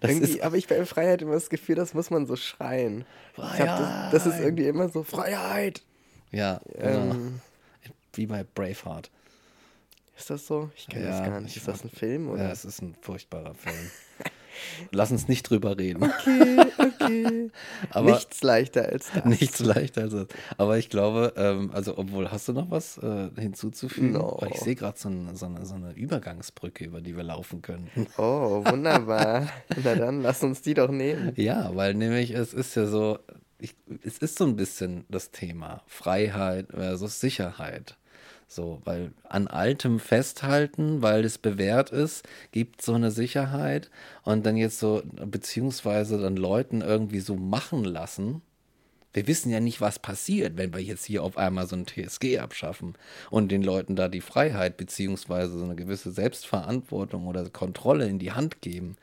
Ist, aber ich bei Freiheit immer das Gefühl, das muss man so schreien. Freiheit. Das, das, ist irgendwie immer so Freiheit. Ja, ähm, wie bei Braveheart. Ist das so? Ich kenne ja, das gar nicht. Ist das ein Film? Oder? Ja, es ist ein furchtbarer Film. Lass uns nicht drüber reden. Okay. Aber nichts leichter als das. Nichts leichter als das. Aber ich glaube, ähm, also obwohl, hast du noch was äh, hinzuzufügen? No. Weil ich sehe gerade so, ein, so, eine, so eine Übergangsbrücke, über die wir laufen können. Oh, wunderbar. Na dann, lass uns die doch nehmen. Ja, weil nämlich es ist ja so, ich, es ist so ein bisschen das Thema Freiheit versus Sicherheit. So, weil an Altem festhalten, weil es bewährt ist, gibt so eine Sicherheit und dann jetzt so, beziehungsweise dann Leuten irgendwie so machen lassen. Wir wissen ja nicht, was passiert, wenn wir jetzt hier auf einmal so ein TSG abschaffen und den Leuten da die Freiheit beziehungsweise so eine gewisse Selbstverantwortung oder Kontrolle in die Hand geben.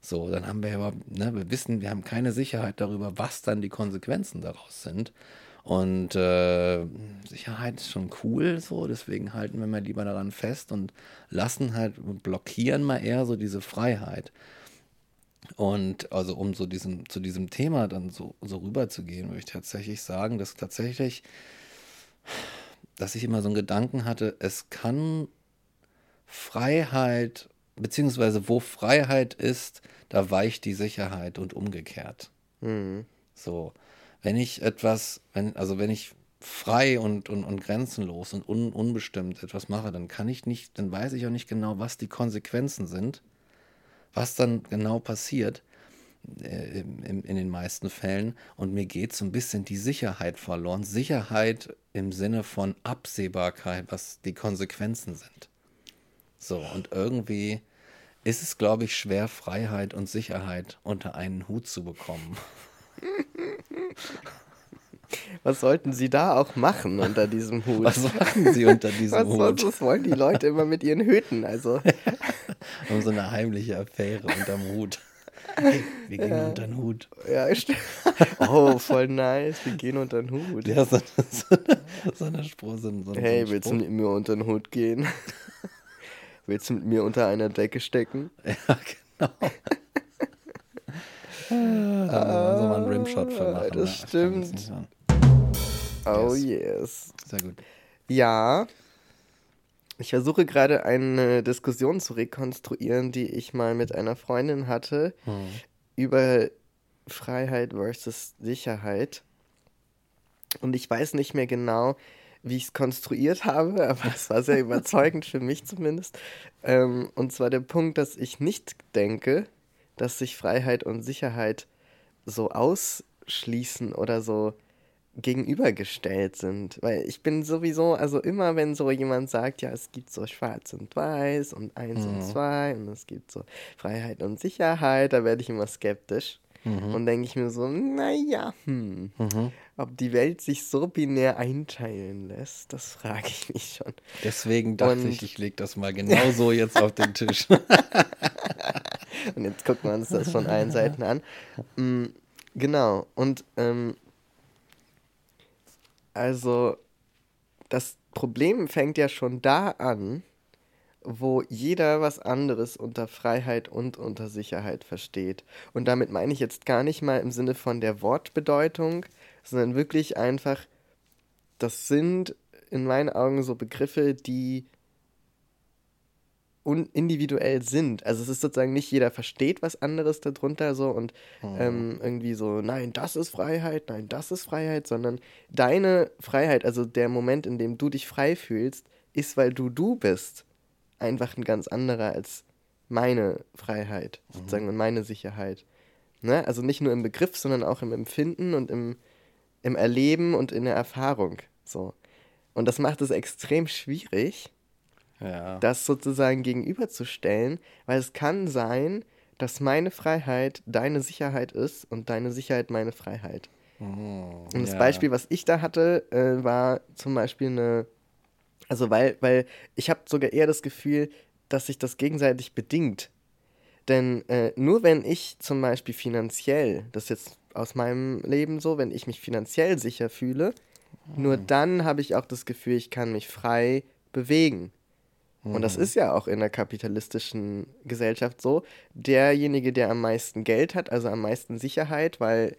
So, dann haben wir überhaupt, ne, wir wissen, wir haben keine Sicherheit darüber, was dann die Konsequenzen daraus sind. Und äh, Sicherheit ist schon cool, so, deswegen halten wir mal lieber daran fest und lassen halt, blockieren mal eher so diese Freiheit. Und also um so diesem, zu diesem Thema dann so, so rüber zu gehen, würde ich tatsächlich sagen, dass tatsächlich, dass ich immer so einen Gedanken hatte, es kann Freiheit, beziehungsweise wo Freiheit ist, da weicht die Sicherheit und umgekehrt. Mhm. So wenn ich etwas, wenn, also wenn ich frei und, und, und grenzenlos und un, unbestimmt etwas mache, dann kann ich nicht, dann weiß ich auch nicht genau, was die Konsequenzen sind, was dann genau passiert äh, in, in den meisten Fällen. Und mir geht so ein bisschen die Sicherheit verloren. Sicherheit im Sinne von Absehbarkeit, was die Konsequenzen sind. So, und irgendwie ist es, glaube ich, schwer, Freiheit und Sicherheit unter einen Hut zu bekommen. Was sollten Sie da auch machen unter diesem Hut? Was machen Sie unter diesem was, Hut? Was, wollen die Leute immer mit ihren Hüten? Also. um so eine heimliche Affäre unterm Hut. wir gehen ja. unter den Hut. Ja, stimmt. Oh, voll nice. Wir gehen unter den Hut. Ja, so, so, so eine Spruch. So, so hey, so willst du mit mir unter den Hut gehen? willst du mit mir unter einer Decke stecken? Ja, genau. Da ah, soll man einen Rimshot für machen. Das ja, stimmt. Oh yes. yes. Sehr gut. Ja. Ich versuche gerade eine Diskussion zu rekonstruieren, die ich mal mit einer Freundin hatte hm. über Freiheit versus Sicherheit. Und ich weiß nicht mehr genau, wie ich es konstruiert habe, aber es war sehr überzeugend für mich zumindest. Ähm, und zwar der Punkt, dass ich nicht denke, dass sich Freiheit und Sicherheit so ausschließen oder so gegenübergestellt sind. Weil ich bin sowieso, also immer wenn so jemand sagt, ja, es gibt so schwarz und weiß und eins mhm. und zwei und es gibt so Freiheit und Sicherheit, da werde ich immer skeptisch. Mhm. Und denke ich mir so, naja, hm, mhm. ob die Welt sich so binär einteilen lässt, das frage ich mich schon. Deswegen dachte und ich, ich lege das mal genau so jetzt auf den Tisch. und jetzt gucken wir uns das von allen Seiten an. Mhm, genau, und ähm, also das Problem fängt ja schon da an, wo jeder was anderes unter Freiheit und unter Sicherheit versteht. Und damit meine ich jetzt gar nicht mal im Sinne von der Wortbedeutung, sondern wirklich einfach, das sind in meinen Augen so Begriffe, die individuell sind. Also es ist sozusagen nicht jeder versteht was anderes darunter so und mhm. ähm, irgendwie so, nein, das ist Freiheit, nein, das ist Freiheit, sondern deine Freiheit, also der Moment, in dem du dich frei fühlst, ist, weil du du bist einfach ein ganz anderer als meine Freiheit, mhm. sozusagen, und meine Sicherheit. Ne? Also nicht nur im Begriff, sondern auch im Empfinden und im, im Erleben und in der Erfahrung. So. Und das macht es extrem schwierig, ja. das sozusagen gegenüberzustellen, weil es kann sein, dass meine Freiheit deine Sicherheit ist und deine Sicherheit meine Freiheit. Oh, und das ja. Beispiel, was ich da hatte, äh, war zum Beispiel eine also weil, weil ich habe sogar eher das Gefühl, dass sich das gegenseitig bedingt. Denn äh, nur wenn ich zum Beispiel finanziell, das ist jetzt aus meinem Leben so, wenn ich mich finanziell sicher fühle, mhm. nur dann habe ich auch das Gefühl, ich kann mich frei bewegen. Und das mhm. ist ja auch in der kapitalistischen Gesellschaft so. Derjenige, der am meisten Geld hat, also am meisten Sicherheit, weil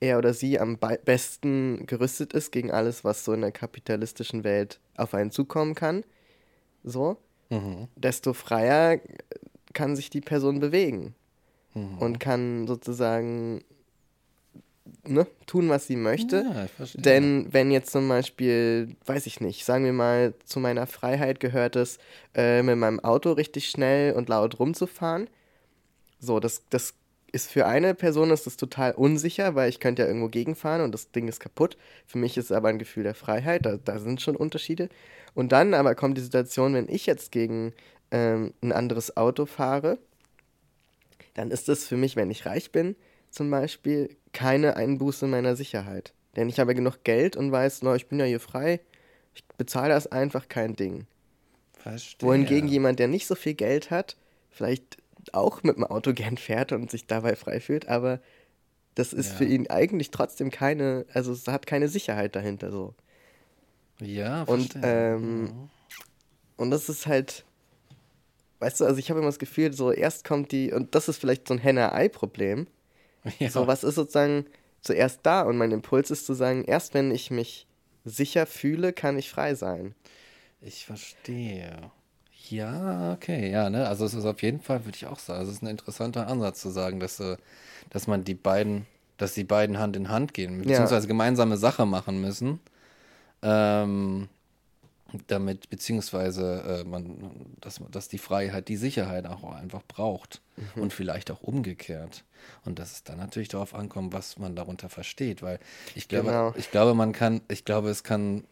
er oder sie am besten gerüstet ist gegen alles, was so in der kapitalistischen Welt auf einen zukommen kann, so, mhm. desto freier kann sich die Person bewegen mhm. und kann sozusagen ne, tun, was sie möchte. Ja, Denn wenn jetzt zum Beispiel, weiß ich nicht, sagen wir mal, zu meiner Freiheit gehört es, äh, mit meinem Auto richtig schnell und laut rumzufahren, so, das, das ist für eine Person ist das total unsicher, weil ich könnte ja irgendwo gegenfahren und das Ding ist kaputt. Für mich ist es aber ein Gefühl der Freiheit, da, da sind schon Unterschiede. Und dann aber kommt die Situation, wenn ich jetzt gegen ähm, ein anderes Auto fahre, dann ist das für mich, wenn ich reich bin, zum Beispiel, keine Einbuße meiner Sicherheit. Denn ich habe genug Geld und weiß, no, ich bin ja hier frei, ich bezahle das einfach kein Ding. Verstehe. Wohingegen jemand, der nicht so viel Geld hat, vielleicht auch mit dem Auto gern fährt und sich dabei frei fühlt, aber das ist Ja. für ihn eigentlich trotzdem keine, also es hat keine Sicherheit dahinter so. Ja, Und, verstehe. ähm, Und das ist halt, weißt du, also ich habe immer das Gefühl, so erst kommt die, und das ist vielleicht so ein Henne-Ei-Problem. ja. So, was ist sozusagen zuerst da? Und mein Impuls ist zu sagen, erst wenn ich mich sicher fühle, kann ich frei sein. Ich verstehe. Ja, okay, ja, ne? Also es ist auf jeden Fall, würde ich auch sagen, es ist ein interessanter Ansatz zu sagen, dass, äh, dass man die beiden, dass die beiden Hand in Hand gehen, beziehungsweise gemeinsame Sache machen müssen. Ähm, damit, beziehungsweise äh, man, dass, dass die Freiheit die Sicherheit auch einfach braucht. Und vielleicht auch umgekehrt. Und dass es dann natürlich darauf ankommt, was man darunter versteht. Weil ich glaube, Genau. ich glaube, man kann, ich glaube, es kann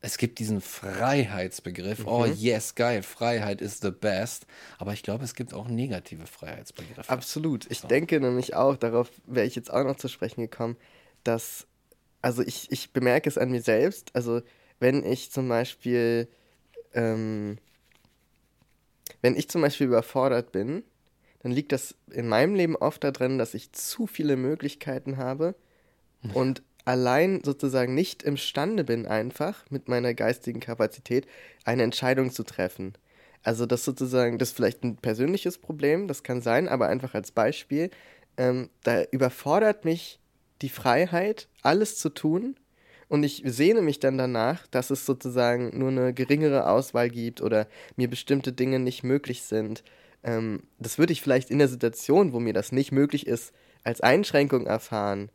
es gibt diesen Freiheitsbegriff. Oh yes, geil, Freiheit is the best. Aber ich glaube, es gibt auch negative Freiheitsbegriffe. Absolut. Ich denke nämlich auch, darauf wäre ich jetzt auch noch zu sprechen gekommen, dass, also ich, ich bemerke es an mir selbst, also wenn ich zum Beispiel, ähm, wenn ich zum Beispiel überfordert bin, dann liegt das in meinem Leben oft darin, dass ich zu viele Möglichkeiten habe und allein sozusagen nicht imstande bin, einfach mit meiner geistigen Kapazität eine Entscheidung zu treffen. Also das sozusagen, das ist vielleicht ein persönliches Problem, das kann sein, aber einfach als Beispiel, ähm, da überfordert mich die Freiheit, alles zu tun und ich sehne mich dann danach, dass es sozusagen nur eine geringere Auswahl gibt oder mir bestimmte Dinge nicht möglich sind. Ähm, das würde ich vielleicht in der Situation, wo mir das nicht möglich ist, als Einschränkung erfahren.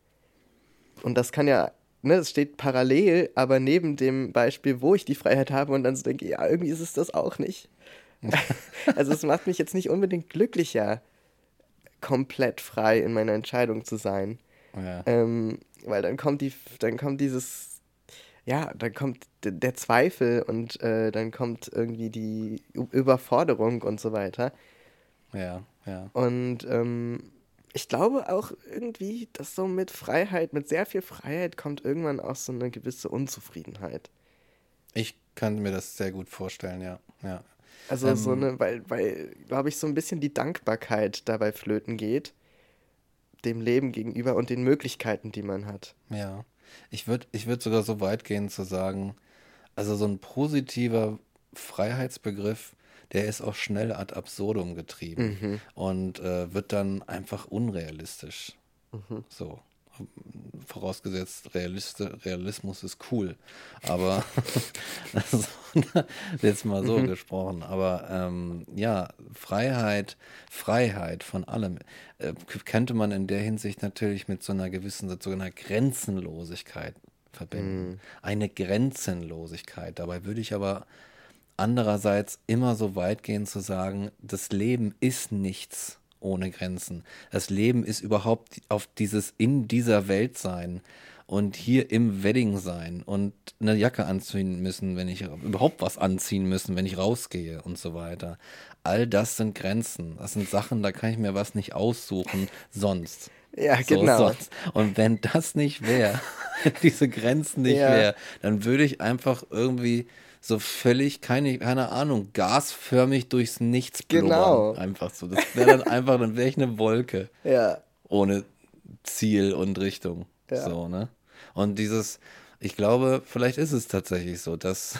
Und das kann ja, ne, es steht parallel, aber neben dem Beispiel, wo ich die Freiheit habe und dann so denke, ja, irgendwie ist es das auch nicht. also es macht mich jetzt nicht unbedingt glücklicher, komplett frei in meiner Entscheidung zu sein. Ja. Ähm, weil dann kommt die, dann kommt dieses, ja, dann kommt der Zweifel und äh, dann kommt irgendwie die Überforderung und so weiter. ja, ja. Und ähm, ich glaube auch irgendwie, dass so mit Freiheit, mit sehr viel Freiheit kommt irgendwann auch so eine gewisse Unzufriedenheit. Ich kann mir das sehr gut vorstellen, ja. ja. Also so Ähm. eine, weil, weil, glaube ich, so ein bisschen die Dankbarkeit dabei flöten geht, dem Leben gegenüber und den Möglichkeiten, die man hat. Ja, ich würde ich würd sogar so weit gehen zu sagen, also so ein positiver Freiheitsbegriff, der ist auch schnell ad absurdum getrieben und äh, wird dann einfach unrealistisch. So. Vorausgesetzt, Realist, Realismus ist cool. Aber also, jetzt mal so gesprochen. Aber ähm, ja, Freiheit, Freiheit von allem äh, könnte man in der Hinsicht natürlich mit so einer gewissen so einer Grenzenlosigkeit verbinden. Eine Grenzenlosigkeit. Dabei würde ich aber andererseits immer so weit gehen zu sagen, das Leben ist nichts ohne Grenzen. Das Leben ist überhaupt auf dieses in dieser Welt sein und hier im Wedding sein und eine Jacke anziehen müssen, wenn ich überhaupt was anziehen müssen, wenn ich rausgehe und so weiter. All das sind Grenzen. Das sind Sachen, da kann ich mir was nicht aussuchen sonst. Ja, So, genau. sonst. Und wenn das nicht wäre, diese Grenzen nicht Ja. wäre, dann würde ich einfach irgendwie so völlig, keine, keine Ahnung, gasförmig durchs Nichts blubbern. Genau. Einfach so. Das wäre dann einfach, dann wäre ich eine Wolke Ja, ohne Ziel und Richtung. Ja. So, ne? Und dieses, ich glaube, vielleicht ist es tatsächlich so, dass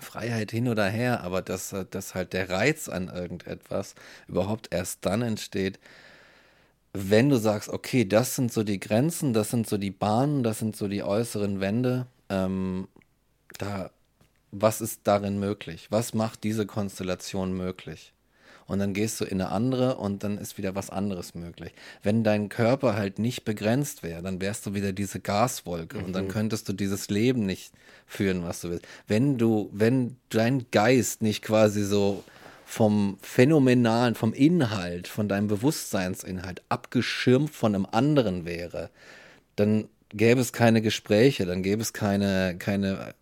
Freiheit hin oder her, aber dass, dass halt der Reiz an irgendetwas überhaupt erst dann entsteht, wenn du sagst, okay, das sind so die Grenzen, das sind so die Bahnen, das sind so die äußeren Wände, ähm, da, was ist darin möglich? Was macht diese Konstellation möglich? Und dann gehst du in eine andere und dann ist wieder was anderes möglich. Wenn dein Körper halt nicht begrenzt wäre, dann wärst du wieder diese Gaswolke und dann könntest du dieses Leben nicht führen, was du willst. Wenn du, wenn dein Geist nicht quasi so vom phänomenalen, vom Inhalt, von deinem Bewusstseinsinhalt abgeschirmt von einem anderen wäre, dann gäbe es keine Gespräche, dann gäbe es keine, keine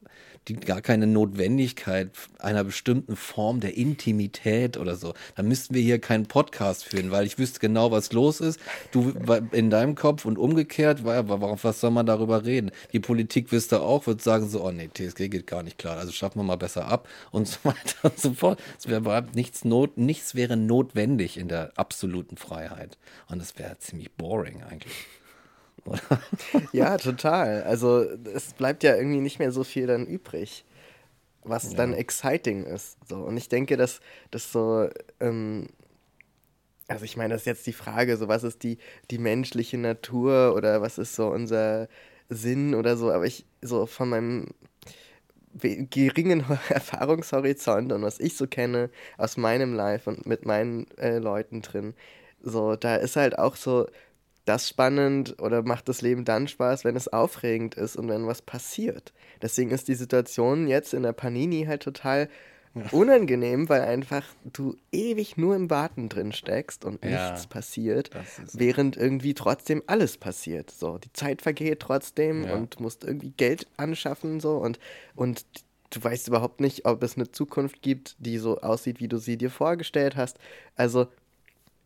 die, gar keine Notwendigkeit einer bestimmten Form der Intimität oder so. Dann müssten wir hier keinen Podcast führen, weil ich wüsste genau, was los ist. Du in deinem Kopf und umgekehrt, warum, was soll man darüber reden? Die Politik wüsste auch, würde sagen so, oh nee, TSG geht gar nicht klar, also schaffen wir mal besser ab und so weiter und so fort. Es wäre überhaupt nichts, not, nichts wäre notwendig in der absoluten Freiheit. Und das wäre ziemlich boring eigentlich. Ja, total. Also es bleibt ja irgendwie nicht mehr so viel dann übrig, was ja. dann exciting ist. So. Und ich denke, dass das so, ähm, also ich meine, das ist jetzt die Frage, so was ist die, die menschliche Natur oder was ist so unser Sinn oder so, aber ich so von meinem geringen Erfahrungshorizont und was ich so kenne aus meinem Life und mit meinen äh, Leuten drin, so, da ist halt auch so das spannend oder macht das Leben dann Spaß, wenn es aufregend ist und wenn was passiert. Deswegen ist die Situation jetzt in der Panini halt total unangenehm, weil einfach du ewig nur im Warten drin steckst und ja, nichts passiert, während irgendwie trotzdem alles passiert. So, die Zeit vergeht trotzdem ja. und musst irgendwie Geld anschaffen so und und du weißt überhaupt nicht, ob es eine Zukunft gibt, die so aussieht, wie du sie dir vorgestellt hast. Also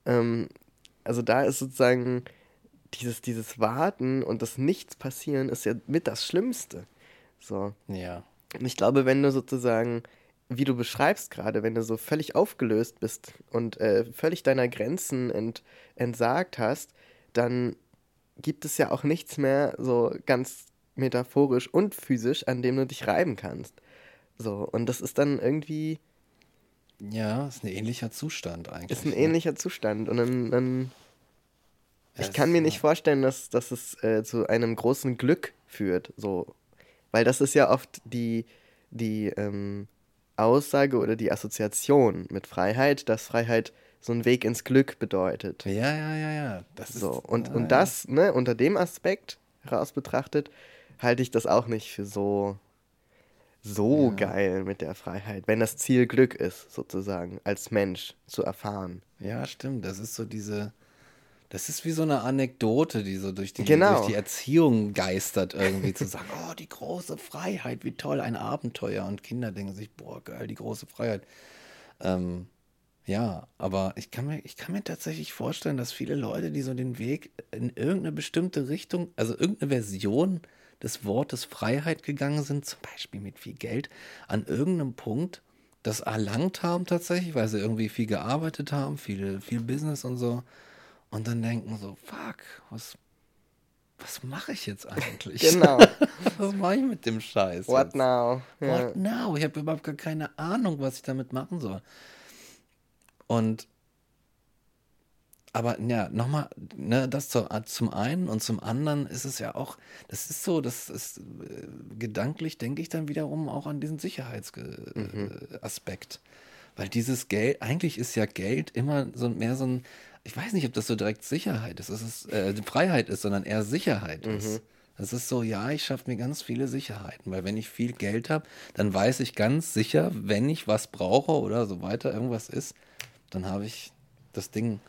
ähm, also da ist sozusagen dieses, dieses Warten und das Nichts passieren ist ja mit das Schlimmste. So. Ja. Und ich glaube, wenn du sozusagen, wie du beschreibst gerade, wenn du so völlig aufgelöst bist und äh, völlig deiner Grenzen ent, entsagt hast, dann gibt es ja auch nichts mehr so ganz metaphorisch und physisch, an dem du dich reiben kannst. So, und das ist dann irgendwie. Ja, ist ein ähnlicher Zustand eigentlich. Ist ein ne? ähnlicher Zustand. Und dann, dann ich kann mir nicht vorstellen, dass, dass es äh, zu einem großen Glück führt. So. Weil das ist ja oft die, die ähm, Aussage oder die Assoziation mit Freiheit, dass Freiheit so ein Weg ins Glück bedeutet. Ja, ja, ja, ja. Das so. Ist, und, ja, und das, ne, unter dem Aspekt heraus betrachtet, halte ich das auch nicht für so, so ja. geil mit der Freiheit, wenn das Ziel Glück ist, sozusagen, als Mensch zu erfahren. Ja, stimmt. Das ist so diese das ist wie so eine Anekdote, die so durch die, genau. durch die Erziehung geistert, irgendwie zu sagen, oh, die große Freiheit, wie toll, ein Abenteuer. Und Kinder denken sich, boah, geil, die große Freiheit. Ähm, ja, aber ich kann, mir, ich kann mir tatsächlich vorstellen, dass viele Leute, die so den Weg in irgendeine bestimmte Richtung, also irgendeine Version des Wortes Freiheit gegangen sind, zum Beispiel mit viel Geld, an irgendeinem Punkt das erlangt haben tatsächlich, weil sie irgendwie viel gearbeitet haben, viel, viel Business und so und dann denken so, fuck, was, was mache ich jetzt eigentlich? genau. was mache ich mit dem Scheiß? What jetzt? now? What ja. now? Ich habe überhaupt gar keine Ahnung, was ich damit machen soll. Und aber ja, nochmal, ne, das zu, zum einen und zum anderen ist es ja auch, das ist so, das ist äh, gedanklich, denke ich dann wiederum auch an diesen Sicherheitsaspekt. Mhm. Weil dieses Geld, eigentlich ist ja Geld immer so mehr so ein, ich weiß nicht, ob das so direkt Sicherheit ist, dass es äh, Freiheit ist, sondern eher Sicherheit mhm. ist. Das ist so, ja, ich schaffe mir ganz viele Sicherheiten, weil wenn ich viel Geld habe, dann weiß ich ganz sicher, wenn ich was brauche oder so weiter, irgendwas ist, dann habe ich das Ding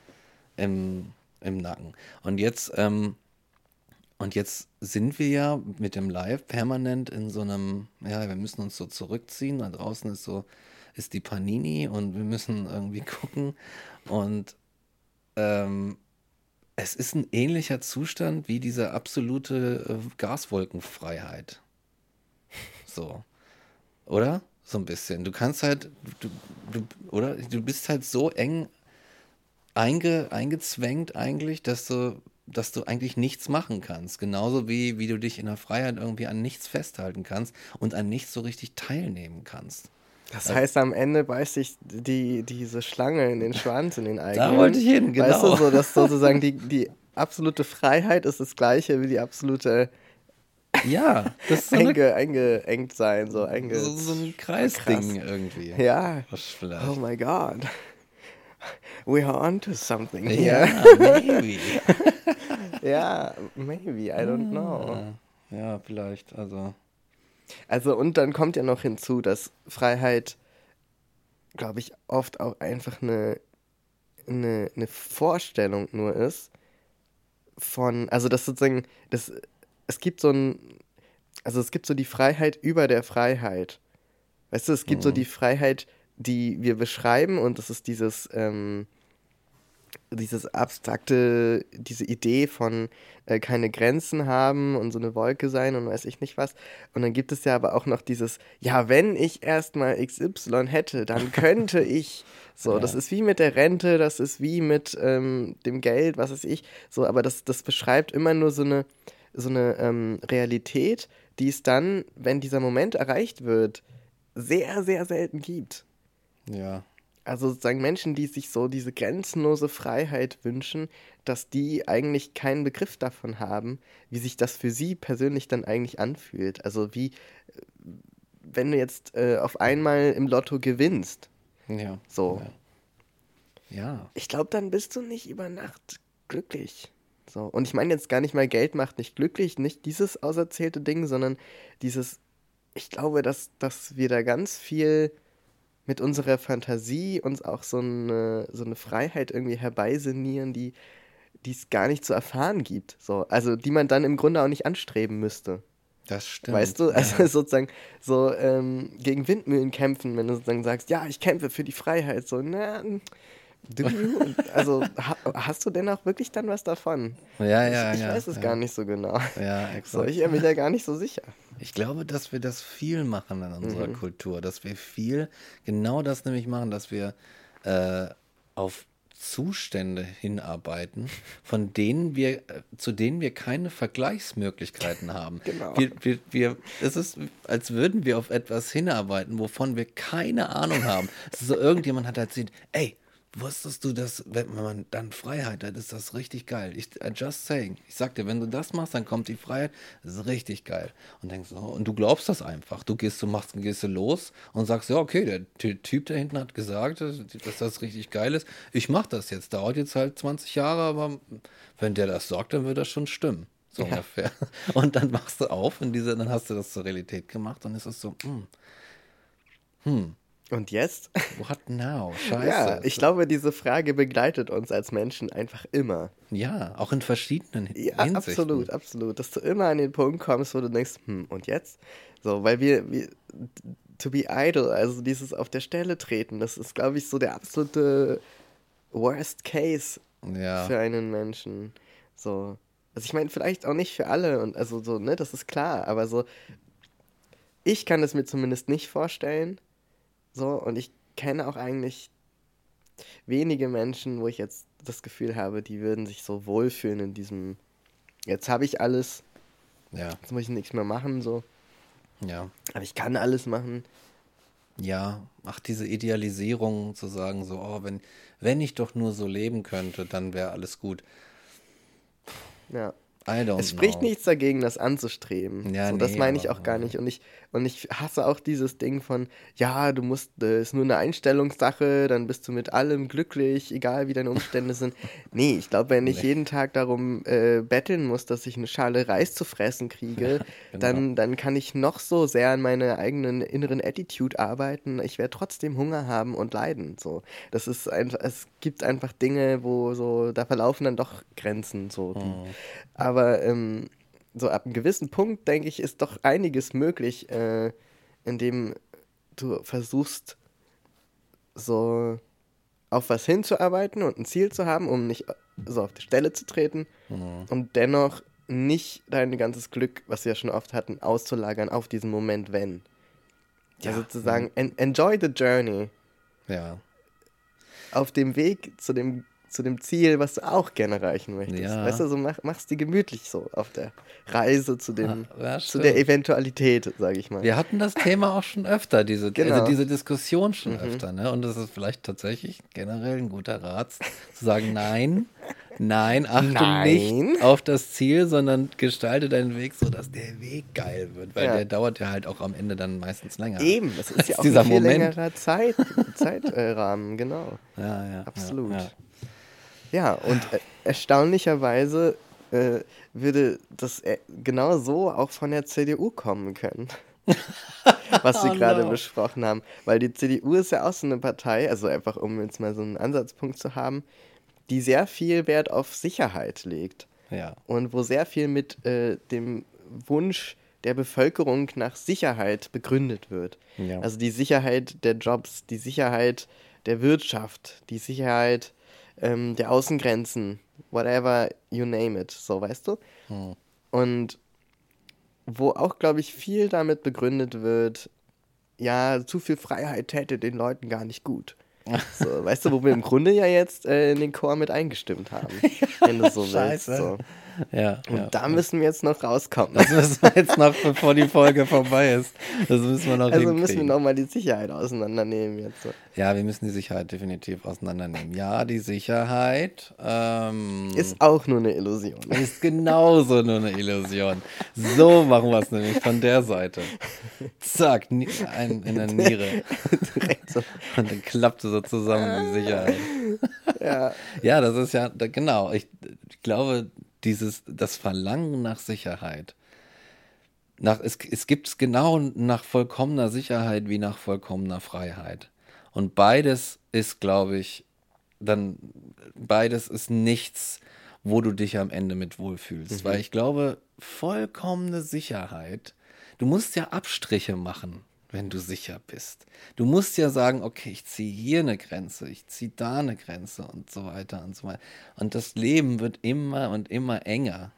im, im Nacken. Und jetzt, ähm, und jetzt sind wir ja mit dem Live permanent in so einem, ja, wir müssen uns so zurückziehen, da draußen ist so, ist die Panini und wir müssen irgendwie gucken. Und ähm, es ist ein ähnlicher Zustand wie diese absolute äh, Gaswolkenfreiheit. So. Oder? So ein bisschen. Du kannst halt, du, du, oder? Du bist halt so eng einge, eingezwängt eigentlich, dass du, dass du eigentlich nichts machen kannst. Genauso wie, wie du dich in der Freiheit irgendwie an nichts festhalten kannst und an nichts so richtig teilnehmen kannst. Das heißt, am Ende beißt sich die, diese Schlange in den Schwanz, in den eigenen. Da wollte ich hin, genau. Weißt du, so, dass sozusagen die, die absolute Freiheit ist das gleiche wie die absolute ja, das ist so Einge, eingeengt sein, so, einge so, so ein Kreisding irgendwie. Ja. Oh my God. We are onto something here. Ja, maybe. ja, maybe, I don't know. Ja, vielleicht, also. Also, und dann kommt ja noch hinzu, dass Freiheit, glaube ich, oft auch einfach eine, eine, eine Vorstellung nur ist von, also das sozusagen, das, es gibt so ein, also es gibt so die Freiheit über der Freiheit. Weißt du, es gibt so Mhm. die Freiheit, die wir beschreiben und das ist dieses, ähm, dieses abstrakte, diese Idee von äh, keine Grenzen haben und so eine Wolke sein und weiß ich nicht was. Und dann gibt es ja aber auch noch dieses, ja, wenn ich erstmal XY hätte, dann könnte ich. So, Ja. das ist wie mit der Rente, das ist wie mit ähm, dem Geld, was weiß ich. So, aber das, das beschreibt immer nur so eine, so eine ähm, Realität, die es dann, wenn dieser Moment erreicht wird, sehr, sehr selten gibt. Ja. Also sozusagen Menschen, die sich so diese grenzenlose Freiheit wünschen, dass die eigentlich keinen Begriff davon haben, wie sich das für sie persönlich dann eigentlich anfühlt. Also wie, äh, wenn du jetzt äh, auf einmal im Lotto gewinnst, Ja. so, Ja. ja. ich glaube, dann bist du nicht über Nacht glücklich. So. Und ich meine jetzt gar nicht mal, Geld macht nicht glücklich, nicht dieses auserzählte Ding, sondern dieses, ich glaube, dass, dass wir da ganz viel mit unserer Fantasie uns auch so eine, so eine Freiheit irgendwie herbeisinieren, die es gar nicht zu erfahren gibt. So. Also die man dann im Grunde auch nicht anstreben müsste. Das stimmt. Weißt du, also ja. sozusagen so ähm, gegen Windmühlen kämpfen, wenn du sozusagen sagst, ja, ich kämpfe für die Freiheit, so, na, do you? Also ha hast du denn auch wirklich dann was davon? ja, ja, ich ich ja, weiß es ja. gar nicht so genau. Ja, So, exakt. ich bin mir da gar nicht so sicher. Ich glaube, dass wir das viel machen in unserer Mhm. Kultur, dass wir viel genau das nämlich machen, dass wir äh, auf Zustände hinarbeiten, von denen wir, äh, zu denen wir keine Vergleichsmöglichkeiten haben. Genau. Wir, wir, wir, es ist, als würden wir auf etwas hinarbeiten, wovon wir keine Ahnung haben. So, irgendjemand hat erzählt, ey, wusstest du, dass, wenn man dann Freiheit hat, ist das richtig geil. Ich, uh, just saying. Ich sag dir, wenn du das machst, dann kommt die Freiheit. Das ist richtig geil. Und denkst so, und du glaubst das einfach. Du gehst, du machst, gehst du los und sagst, ja, okay, der Ty- Typ da hinten hat gesagt, dass, das richtig geil ist. Ich mach das jetzt. Dauert jetzt halt 20 Jahre, aber wenn der das sagt, dann wird das schon stimmen. So Ja. ungefähr. Und dann machst du auf und diese, dann hast du das zur Realität gemacht und ist es so, hm, Und jetzt? what now? Scheiße. Ja, ich glaube, diese Frage begleitet uns als Menschen einfach immer. Ja, auch in verschiedenen Ja, Hinsichten. absolut, absolut. Dass du immer an den Punkt kommst, wo du denkst, hm, und jetzt? So, weil wir, wir to be idle, also dieses auf der Stelle treten, das ist, glaube ich, so der absolute Worst Case Ja, für einen Menschen. So. Also ich meine, vielleicht auch nicht für alle und also so, ne, das ist klar, aber so, ich kann es mir zumindest nicht vorstellen. So, und ich kenne auch eigentlich wenige Menschen, wo ich jetzt das Gefühl habe, die würden sich so wohlfühlen in diesem, jetzt habe ich alles, ja, jetzt muss ich nichts mehr machen, so. ja. Aber ich kann alles machen. Ja, ach, diese Idealisierung zu sagen, so, oh, wenn, wenn ich doch nur so leben könnte, dann wäre alles gut. Ja. Es spricht know. nichts dagegen, das anzustreben. Ja, so, das nee, meine ich auch gar nicht. Und ich, und ich hasse auch dieses Ding von, ja, du musst, äh, ist nur eine Einstellungssache, dann bist du mit allem glücklich, egal wie deine Umstände sind. Nee, ich glaube, wenn ich Nee. jeden Tag darum äh, betteln muss, dass ich eine Schale Reis zu fressen kriege, genau. dann, dann kann ich noch so sehr an meiner eigenen inneren Attitude arbeiten. Ich werde trotzdem Hunger haben und leiden. So. Das ist einfach, es gibt einfach Dinge, wo so, da verlaufen dann doch Grenzen. So, die, Mhm. aber ähm, so ab einem gewissen Punkt, denke ich, ist doch einiges möglich, äh, indem du versuchst, so auf was hinzuarbeiten und ein Ziel zu haben, um nicht so auf die Stelle zu treten Mhm. und dennoch nicht dein ganzes Glück, was wir ja schon oft hatten, auszulagern auf diesen Moment, wenn. Ja. Also zu sagen, en enjoy the journey Ja, auf dem Weg zu dem, zu dem Ziel, was du auch gerne erreichen möchtest. Ja. Weißt du, so mach, mach's dir gemütlich so auf der Reise zu dem, Ah, ja, zu der. Eventualität, sage ich mal. Wir hatten das Thema auch schon öfter, diese, Genau. also diese Diskussion schon Mhm. öfter, ne? Und das ist vielleicht tatsächlich generell ein guter Rat, zu sagen, nein, nein, achte Nein. nicht auf das Ziel, sondern gestalte deinen Weg so, dass der Weg geil wird, weil Ja. der dauert ja halt auch am Ende dann meistens länger. Eben, das ist ja auch dieser ein viel Moment. längerer Zeit, Zeitrahmen, genau. Ja, ja. Absolut. Ja, ja. Ja, und äh, erstaunlicherweise äh, würde das äh, genau so auch von der CDU kommen können. Was wir Oh gerade no. besprochen haben. Weil die CDU ist ja auch so eine Partei, also einfach um jetzt mal so einen Ansatzpunkt zu haben, die sehr viel Wert auf Sicherheit legt. ja. Und wo sehr viel mit äh, dem Wunsch der Bevölkerung nach Sicherheit begründet wird. Ja. Also die Sicherheit der Jobs, die Sicherheit der Wirtschaft, die Sicherheit ähm, der Außengrenzen, whatever you name it, so weißt du? Hm. Und wo auch, glaube ich, viel damit begründet wird, ja, zu viel Freiheit täte den Leuten gar nicht gut. So, weißt du, wo wir im Grunde ja jetzt äh, in den Chor mit eingestimmt haben, wenn du so willst. Scheiße. So. Ja, Und ja. da müssen wir jetzt noch rauskommen. Das müssen wir jetzt noch, bevor die Folge vorbei ist. Das müssen wir noch Also hinkriegen. müssen wir nochmal die Sicherheit auseinandernehmen jetzt. Ja, wir müssen die Sicherheit definitiv auseinandernehmen. Ja, die Sicherheit ähm, Ist auch nur eine Illusion. ist genauso nur eine Illusion. So machen wir es nämlich von der Seite. Zack, ein, in der Niere. So. Und dann klappte so zusammen die Sicherheit. Ja, Ja, das ist ja, genau. Ich, ich glaube, dieses, das Verlangen nach Sicherheit, nach, es, es gibt es genau nach vollkommener Sicherheit wie nach vollkommener Freiheit. Und beides ist, glaube ich, dann, beides ist nichts, wo du dich am Ende mit wohlfühlst. Weil ich glaube, vollkommene Sicherheit, du musst ja Abstriche machen, wenn du sicher bist. Du musst ja sagen, okay, ich ziehe hier eine Grenze, ich ziehe da eine Grenze und so weiter und so weiter. Und das Leben wird immer und immer enger.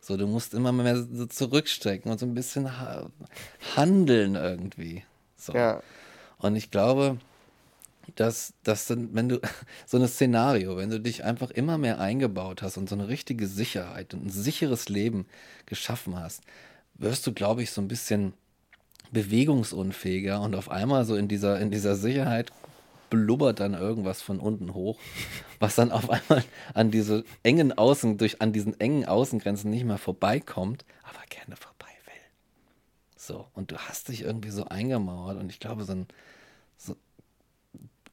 So, du musst immer mehr so zurückstecken und so ein bisschen ha handeln irgendwie. So. ja, Und ich glaube, dass, dass dann, wenn du so ein Szenario, wenn du dich einfach immer mehr eingebaut hast und so eine richtige Sicherheit und ein sicheres Leben geschaffen hast, wirst du, glaube ich, so ein bisschen bewegungsunfähiger und auf einmal so in dieser, in dieser Sicherheit blubbert dann irgendwas von unten hoch, was dann auf einmal an diese engen Außen, durch, an diesen engen Außengrenzen nicht mehr vorbeikommt, aber gerne vorbei will. So, und du hast dich irgendwie so eingemauert und ich glaube, so ein, so,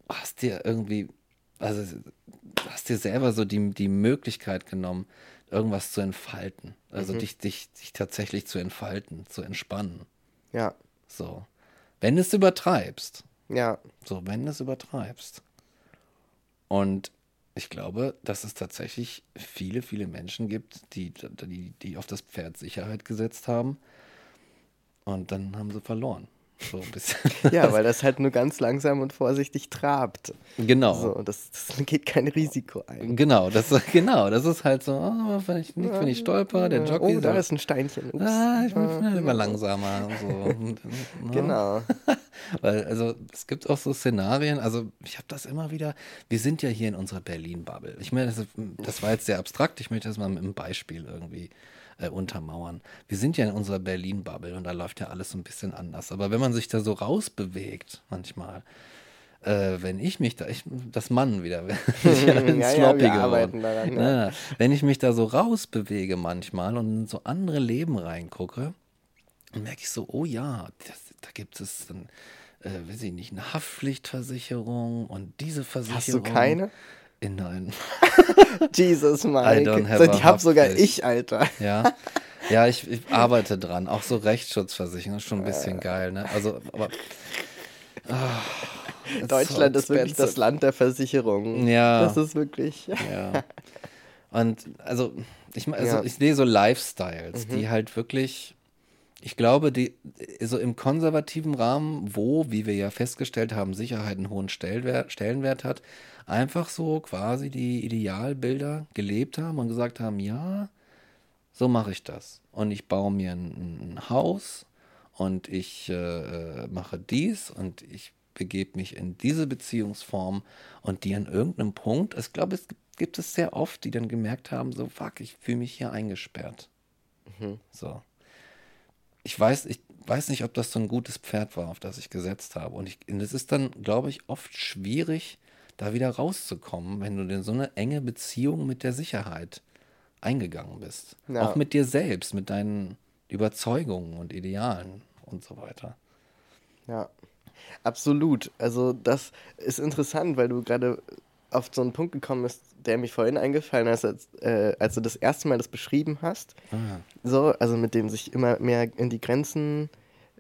hast dir irgendwie, also hast dir selber so die, die Möglichkeit genommen, irgendwas zu entfalten. Also dich, dich, dich tatsächlich zu entfalten, zu entspannen. ja, So. Wenn du es übertreibst, ja, so, wenn du es übertreibst. Und ich glaube, dass es tatsächlich viele, viele Menschen gibt, die, die, die auf das Pferd Sicherheit gesetzt haben. Und dann haben sie verloren. So ein bisschen. ja, weil das halt nur ganz langsam und vorsichtig trabt. genau. So, das, das geht kein Risiko ein. Genau, das, genau, das ist halt so, oh, wenn ich nicht, wenn ich stolper, der Jockey Oh, da so, ist ein Steinchen. Ups. ah, ich bin halt immer langsamer und so. Ne? Genau. Weil, also, es gibt auch so Szenarien, also, ich habe das immer wieder, wir sind ja hier in unserer Berlin-Bubble. Ich meine, das, das war jetzt sehr abstrakt, ich möchte das mal mit einem Beispiel irgendwie äh, untermauern. Wir sind ja in unserer Berlin-Bubble und da läuft ja alles so ein bisschen anders. Aber wenn man sich da so rausbewegt, manchmal, äh, wenn ich mich da, ich, das Mann wieder, ja, ja, sloppy wir geworden. arbeiten daran. Ja. Ja, wenn ich mich da so rausbewege manchmal und in so andere Leben reingucke, dann merke ich so, oh ja, das, da gibt es dann, äh, weiß ich nicht, eine Haftpflichtversicherung und diese Versicherung. Hast du keine? In nein. Jesus, I Mike. don't have So, a die hab sogar ich, Alter. Ja. Ja, ich, ich arbeite dran. Auch so Rechtsschutzversicherung ist schon ein bisschen geil, ne? Also, aber. it's Deutschland so ist wirklich das. Land der Versicherungen. Ja. Das ist wirklich. Ja. Und also, ich, also Ja. Mhm. ich sehe so Lifestyles, die halt wirklich, ich glaube, die so im konservativen Rahmen, wo, wie wir ja festgestellt haben, Sicherheit einen hohen Stellenwert, Stellenwert hat, einfach so quasi die Idealbilder gelebt haben und gesagt haben, ja, so mache ich das. Und ich baue mir ein, ein Haus und ich äh, äh, mache dies und ich begebe mich in diese Beziehungsform und die an irgendeinem Punkt, ich glaube, es gibt, gibt es sehr oft, die dann gemerkt haben, so, fuck, ich fühle mich hier eingesperrt. So. Ich weiß, ich weiß nicht, ob das so ein gutes Pferd war, auf das ich gesetzt habe. Und, ich, und es ist dann, glaube ich, oft schwierig, da wieder rauszukommen, wenn du in so eine enge Beziehung mit der Sicherheit eingegangen bist. Ja. Auch mit dir selbst, mit deinen Überzeugungen und Idealen und so weiter. Ja, absolut. Also das ist interessant, weil du gerade auf so einen Punkt gekommen bist, der mich vorhin eingefallen ist, als, äh, als du das erste Mal das beschrieben hast. Ah, So, also mit dem sich immer mehr in die Grenzen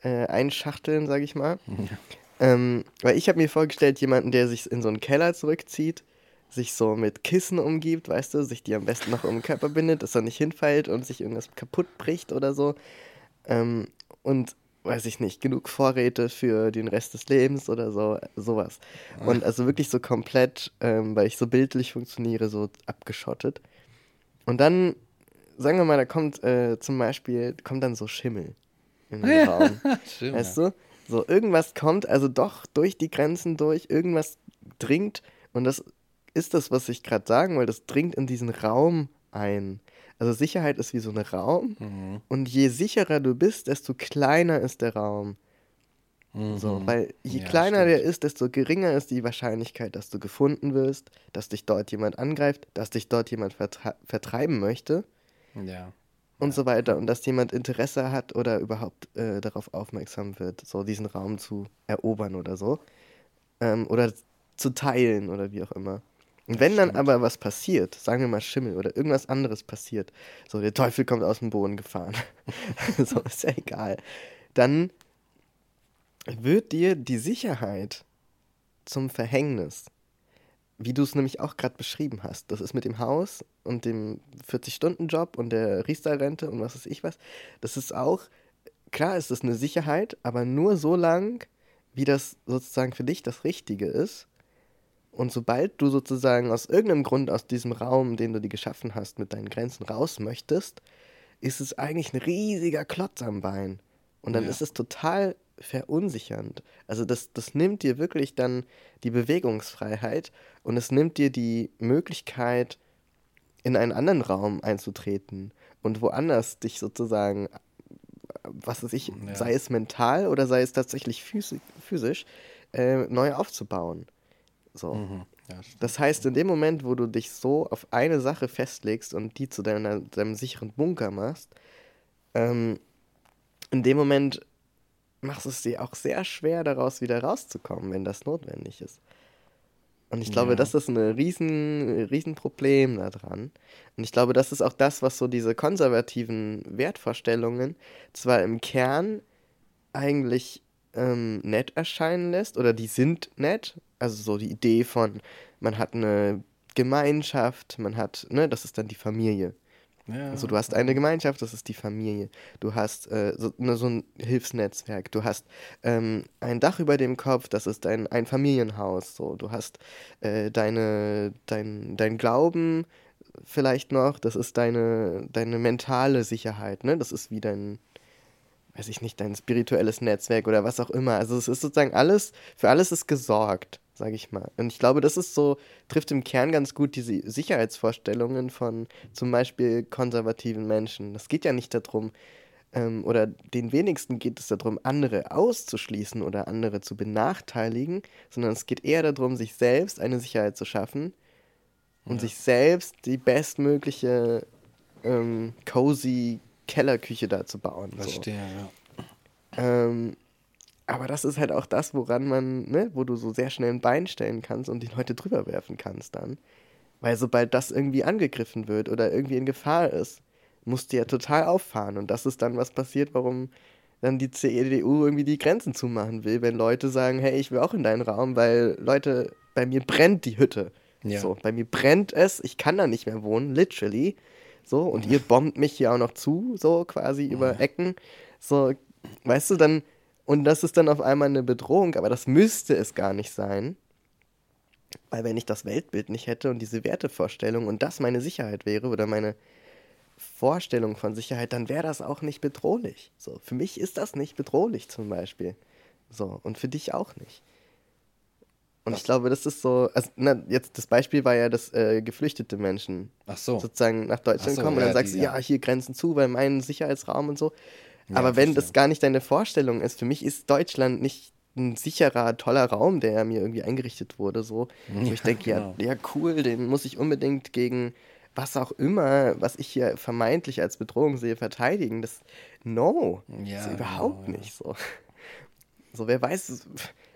äh, einschachteln, sage ich mal. Ähm, weil ich habe mir vorgestellt, jemanden, der sich in so einen Keller zurückzieht, sich so mit Kissen umgibt, weißt du, sich die am besten noch um den Körper bindet, dass er nicht hinfällt und sich irgendwas kaputt bricht oder so. Ähm, und weiß ich nicht, genug Vorräte für den Rest des Lebens oder so, sowas. Und also wirklich so komplett, ähm, weil ich so bildlich funktioniere, so abgeschottet. Und dann, sagen wir mal, da kommt äh, zum Beispiel, kommt dann so Schimmel in den Raum. Schön, Weißt du? So, irgendwas kommt also doch durch die Grenzen durch, irgendwas dringt und das ist das, was ich gerade sagen wollte, das dringt in diesen Raum ein. Also Sicherheit ist wie so ein Raum Mhm. und je sicherer du bist, desto kleiner ist der Raum. Mhm. So, weil je Ja, kleiner stimmt. der ist, desto geringer ist die Wahrscheinlichkeit, dass du gefunden wirst, dass dich dort jemand angreift, dass dich dort jemand vertre vertreiben möchte Ja. und so weiter und dass jemand Interesse hat oder überhaupt äh, darauf aufmerksam wird, so diesen Raum zu erobern oder so ähm, oder zu teilen oder wie auch immer. Und wenn dann aber was passiert, sagen wir mal Schimmel oder irgendwas anderes passiert, so der Teufel kommt aus dem Boden gefahren, so ist ja egal, dann wird dir die Sicherheit zum Verhängnis. Wie du es nämlich auch gerade beschrieben hast. Das ist mit dem Haus und dem 40-Stunden-Job und der Riester-Rente und was weiß ich was. Das ist auch, klar ist das eine Sicherheit, aber nur so lang, wie das sozusagen für dich das Richtige ist. Und sobald du sozusagen aus irgendeinem Grund aus diesem Raum, den du dir geschaffen hast, mit deinen Grenzen raus möchtest, ist es eigentlich ein riesiger Klotz am Bein. Und dann Ja. ist es total verunsichernd. Also das, das nimmt dir wirklich dann die Bewegungsfreiheit und es nimmt dir die Möglichkeit, in einen anderen Raum einzutreten und woanders dich sozusagen, was weiß ich, Ja. sei es mental oder sei es tatsächlich physi physisch, äh, neu aufzubauen. So. Mhm. Ja. Das heißt, in dem Moment, wo du dich so auf eine Sache festlegst und die zu deiner, deinem sicheren Bunker machst, ähm, in dem Moment machst du es dir auch sehr schwer, daraus wieder rauszukommen, wenn das notwendig ist. Und ich glaube, Ja. das ist ein riesen, riesen Problem daran. Und ich glaube, das ist auch das, was so diese konservativen Wertvorstellungen zwar im Kern eigentlich ähm, nett erscheinen lässt, oder die sind nett, also so die Idee von, man hat eine Gemeinschaft, man hat, ne, das ist dann die Familie. Ja, Also du hast eine Gemeinschaft, das ist die Familie. Du hast äh, so, ne, so ein Hilfsnetzwerk. Du hast ähm, ein Dach über dem Kopf, das ist dein ein Familienhaus. So, du hast äh, deine dein, dein Glauben vielleicht noch. Das ist deine deine mentale Sicherheit. Ne, das ist wie dein weiß ich nicht dein spirituelles Netzwerk oder was auch immer. Also es ist sozusagen alles für alles ist gesorgt, sage ich mal. Und ich glaube, das ist so trifft im Kern ganz gut diese Sicherheitsvorstellungen von zum Beispiel konservativen Menschen. Es geht ja nicht darum, ähm, oder den wenigsten geht es darum, andere auszuschließen oder andere zu benachteiligen, sondern es geht eher darum, sich selbst eine Sicherheit zu schaffen und Ja. sich selbst die bestmögliche ähm, cozy Kellerküche da zu bauen. So. Verstehe, ja. Ähm, aber das ist halt auch das, woran man, ne, wo du so sehr schnell ein Bein stellen kannst und die Leute drüber werfen kannst dann. Weil sobald das irgendwie angegriffen wird oder irgendwie in Gefahr ist, musst du ja total auffahren. Und das ist dann, was passiert, warum dann die CDU irgendwie die Grenzen zumachen will, wenn Leute sagen, hey, ich will auch in deinen Raum, weil Leute, bei mir brennt die Hütte. Ja. So, bei mir brennt es, ich kann da nicht mehr wohnen, literally. So, und ihr bombt mich hier auch noch zu, so quasi über Ecken. So, weißt du, dann, und das ist dann auf einmal eine Bedrohung, aber das müsste es gar nicht sein. Weil wenn ich das Weltbild nicht hätte und diese Wertevorstellung und das meine Sicherheit wäre oder meine Vorstellung von Sicherheit, dann wäre das auch nicht bedrohlich. So, für mich ist das nicht bedrohlich zum Beispiel. So, und für dich auch nicht. Und ich glaube, das ist so, also, na, jetzt das Beispiel war ja, dass äh, geflüchtete Menschen so. sozusagen nach Deutschland so, kommen und dann ja, sagst du, ja, ja. hier Grenzen zu, weil mein Sicherheitsraum und so. Ja, Aber wenn das gar nicht deine Vorstellung ist, für mich ist Deutschland nicht ein sicherer, toller Raum, der mir irgendwie eingerichtet wurde, so. Wo ich denke, genau. ja, ja, cool, den muss ich unbedingt gegen was auch immer, was ich hier vermeintlich als Bedrohung sehe, verteidigen. Das, no, Ja, das ist überhaupt genau, ja. nicht so. So, wer weiß,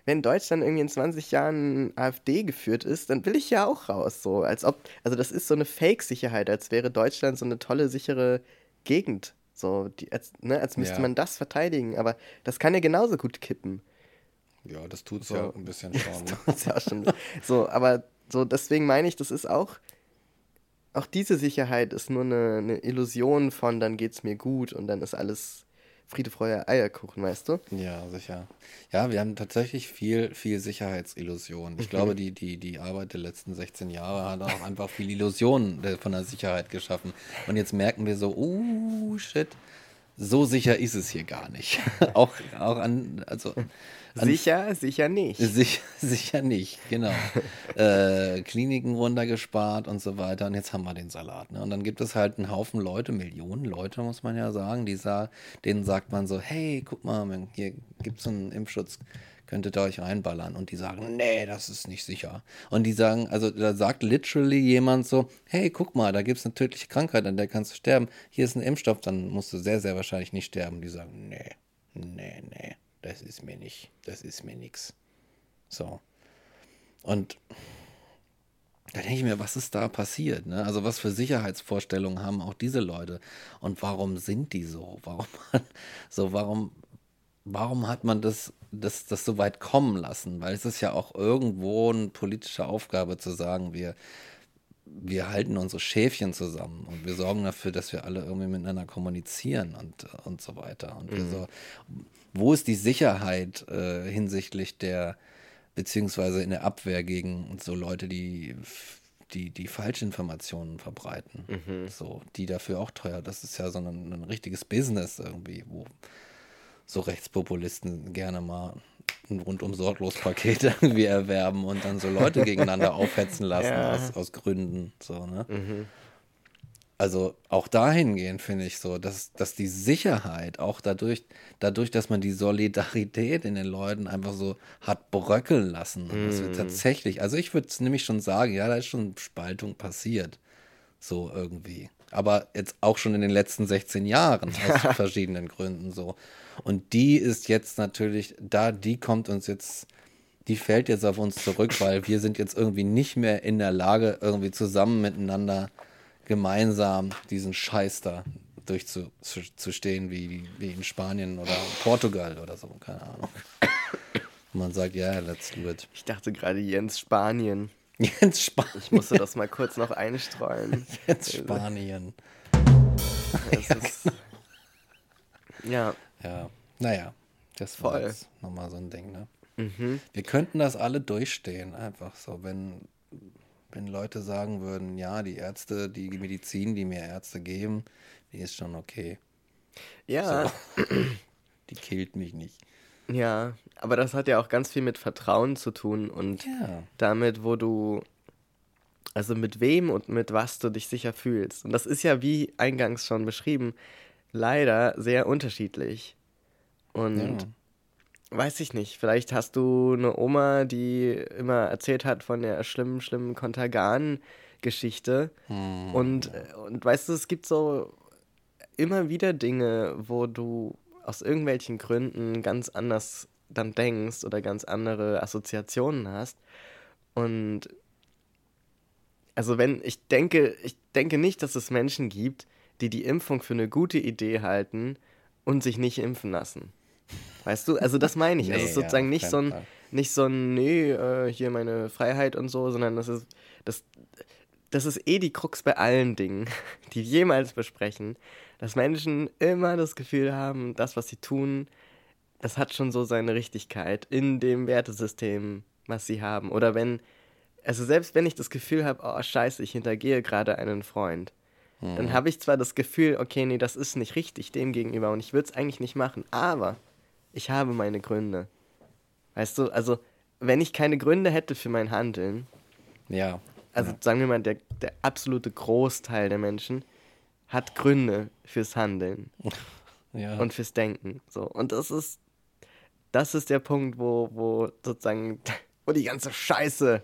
wenn Deutschland irgendwie in 20 Jahren AfD geführt ist, dann will ich ja auch raus. So, als ob, also das ist so eine Fake-Sicherheit, als wäre Deutschland so eine tolle, sichere Gegend. So, die, als, ne, als müsste Ja. man das verteidigen, aber das kann ja genauso gut kippen. Ja, das tut's So. ja ein bisschen schon. Ne? Das ja schon so, aber so, deswegen meine ich, das ist auch, auch diese Sicherheit ist nur eine, eine Illusion von, dann geht's mir gut und dann ist alles Friede, Freude, Eierkuchen, weißt du? Ja, sicher. Ja, wir haben tatsächlich viel, viel Sicherheitsillusion. Ich glaube, die, die, die Arbeit der letzten 16 Jahre hat auch einfach viel Illusionen von der Sicherheit geschaffen. Und jetzt merken wir so, uh, shit, so sicher ist es hier gar nicht. auch, auch an, also Sicher, sicher nicht. Sicher, sicher nicht, genau. äh, Kliniken runtergespart und so weiter. Und jetzt haben wir den Salat. Ne? Und dann gibt es halt einen Haufen Leute, Millionen Leute, muss man ja sagen, die sa denen sagt man so, hey, guck mal, hier gibt es einen Impfschutz könntet ihr euch reinballern. Und die sagen, nee, das ist nicht sicher. Und die sagen, also da sagt literally jemand so, hey, guck mal, da gibt es eine tödliche Krankheit, an der kannst du sterben. Hier ist ein Impfstoff, dann musst du sehr, sehr wahrscheinlich nicht sterben. Die sagen, nee, nee, nee das ist mir nicht, das ist mir nichts. So. Und da denke ich mir, was ist da passiert? Ne? Also was für Sicherheitsvorstellungen haben auch diese Leute? Und warum sind die so? Warum, so, warum, warum hat man das, das, das so weit kommen lassen? Weil es ist ja auch irgendwo eine politische Aufgabe zu sagen, wir, wir halten unsere Schäfchen zusammen und wir sorgen dafür, dass wir alle irgendwie miteinander kommunizieren und, und so weiter. Und mhm. so, wo ist die Sicherheit äh, hinsichtlich der, beziehungsweise in der Abwehr gegen so Leute, die die, die Falschinformationen verbreiten. Mhm. So, die dafür auch teuer. Das ist ja so ein, ein richtiges Business irgendwie, wo so Rechtspopulisten gerne mal ein rundum sorglos Paket irgendwie erwerben und dann so Leute gegeneinander aufhetzen lassen ja. aus, aus Gründen. So, ne? Mhm. Also auch dahingehend finde ich so, dass, dass die Sicherheit auch dadurch, dadurch, dass man die Solidarität in den Leuten einfach so hat bröckeln lassen. Mm. Das wird tatsächlich, also ich würde es nämlich schon sagen, ja, da ist schon Spaltung passiert. So irgendwie. Aber jetzt auch schon in den letzten 16 Jahren aus verschiedenen Gründen so. Und die ist jetzt natürlich, da, die kommt uns jetzt, die fällt jetzt auf uns zurück, weil wir sind jetzt irgendwie nicht mehr in der Lage, irgendwie zusammen miteinander gemeinsam diesen Scheiß da durchzustehen, wie, wie in Spanien oder Portugal oder so, keine Ahnung. Und man sagt, ja, let's do it. Ich dachte gerade Jens Spanien. Jens Spanien. Ich musste das mal kurz noch einstreuen. Jens Spanien. ja, genau. ja. Ja, naja, das war jetzt nochmal so ein Ding, ne? Mhm. Wir könnten das alle durchstehen, einfach so, wenn, wenn Leute sagen würden, ja, die Ärzte, die Medizin, die mir Ärzte geben, die ist schon okay. Ja. So. Die killt mich nicht. Ja, aber das hat ja auch ganz viel mit Vertrauen zu tun und ja. damit, wo du, also mit wem und mit was du dich sicher fühlst. Und das ist ja, wie eingangs schon beschrieben, leider sehr unterschiedlich. Und ja. weiß ich nicht, vielleicht hast du eine Oma, die immer erzählt hat von der schlimmen, schlimmen Kontergan-Geschichte. Hm. Und, und weißt du, es gibt so immer wieder Dinge, wo du aus irgendwelchen Gründen ganz anders dann denkst oder ganz andere Assoziationen hast. Und also wenn ich denke, ich denke nicht, dass es Menschen gibt, die die Impfung für eine gute Idee halten und sich nicht impfen lassen. Weißt du? Also das meine ich. nee, also es ist sozusagen ja, nicht, so ein, nicht so ein, nee, äh, hier meine Freiheit und so, sondern das ist, das, das ist eh die Krux bei allen Dingen, die wir jemals besprechen, dass Menschen immer das Gefühl haben, das, was sie tun, das hat schon so seine Richtigkeit in dem Wertesystem, was sie haben. Oder wenn, also selbst wenn ich das Gefühl habe, oh scheiße, ich hintergehe gerade einen Freund, dann habe ich zwar das Gefühl, okay, nee, das ist nicht richtig dem gegenüber und ich würde es eigentlich nicht machen, aber ich habe meine Gründe. Weißt du, also wenn ich keine Gründe hätte für mein Handeln, ja. Also ja. sagen wir mal, der, der absolute Großteil der Menschen hat Gründe fürs Handeln ja. und fürs Denken. So. Und das ist, das ist der Punkt, wo, wo sozusagen, wo die ganze Scheiße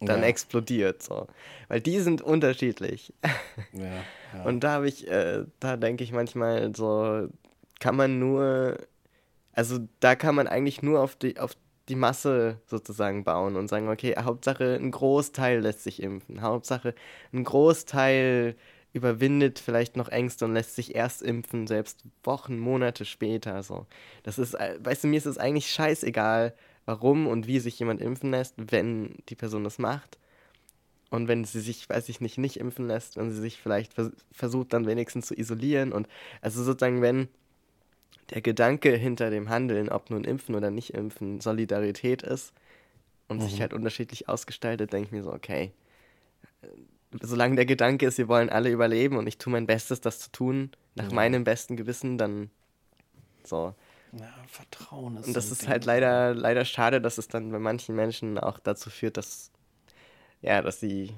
dann ja. explodiert. So. Weil die sind unterschiedlich. Ja, ja. Und da habe ich, äh, da denke ich manchmal so, kann man nur, also da kann man eigentlich nur auf die, auf die Masse sozusagen bauen und sagen, okay, Hauptsache ein Großteil lässt sich impfen. Hauptsache ein Großteil überwindet vielleicht noch Ängste und lässt sich erst impfen, selbst Wochen, Monate später. So. Das ist, äh, weißt du, mir ist es eigentlich scheißegal, warum und wie sich jemand impfen lässt, wenn die Person das macht. Und wenn sie sich, weiß ich nicht, nicht impfen lässt, wenn sie sich vielleicht vers versucht, dann wenigstens zu isolieren. Und also sozusagen, wenn der Gedanke hinter dem Handeln, ob nun impfen oder nicht impfen, Solidarität ist und sich halt unterschiedlich ausgestaltet, denke ich mir so, okay, äh, solange der Gedanke ist, wir wollen alle überleben und ich tue mein Bestes, das zu tun, nach Ja. meinem besten Gewissen, dann so. Ja, Vertrauen ist Und das ist Ding. halt leider, leider schade, dass es dann bei manchen Menschen auch dazu führt, dass, ja, dass sie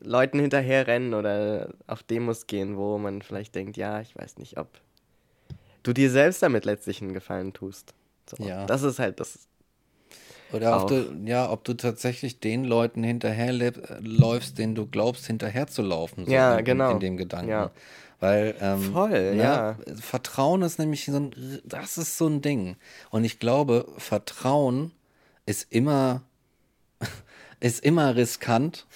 Leuten hinterherrennen oder auf Demos gehen, wo man vielleicht denkt, ja, ich weiß nicht, ob du dir selbst damit letztlich einen Gefallen tust. So, Ja. Das ist halt das. Oder ob du, ja, ob du tatsächlich den Leuten hinterherläufst, denen du glaubst, hinterherzulaufen. So Ja, in, genau. In, in dem Gedanken. Ja. Weil, ähm, Voll, ne, ja. Vertrauen ist nämlich so ein, das ist so ein Ding. Und ich glaube, Vertrauen ist immer, ist immer riskant.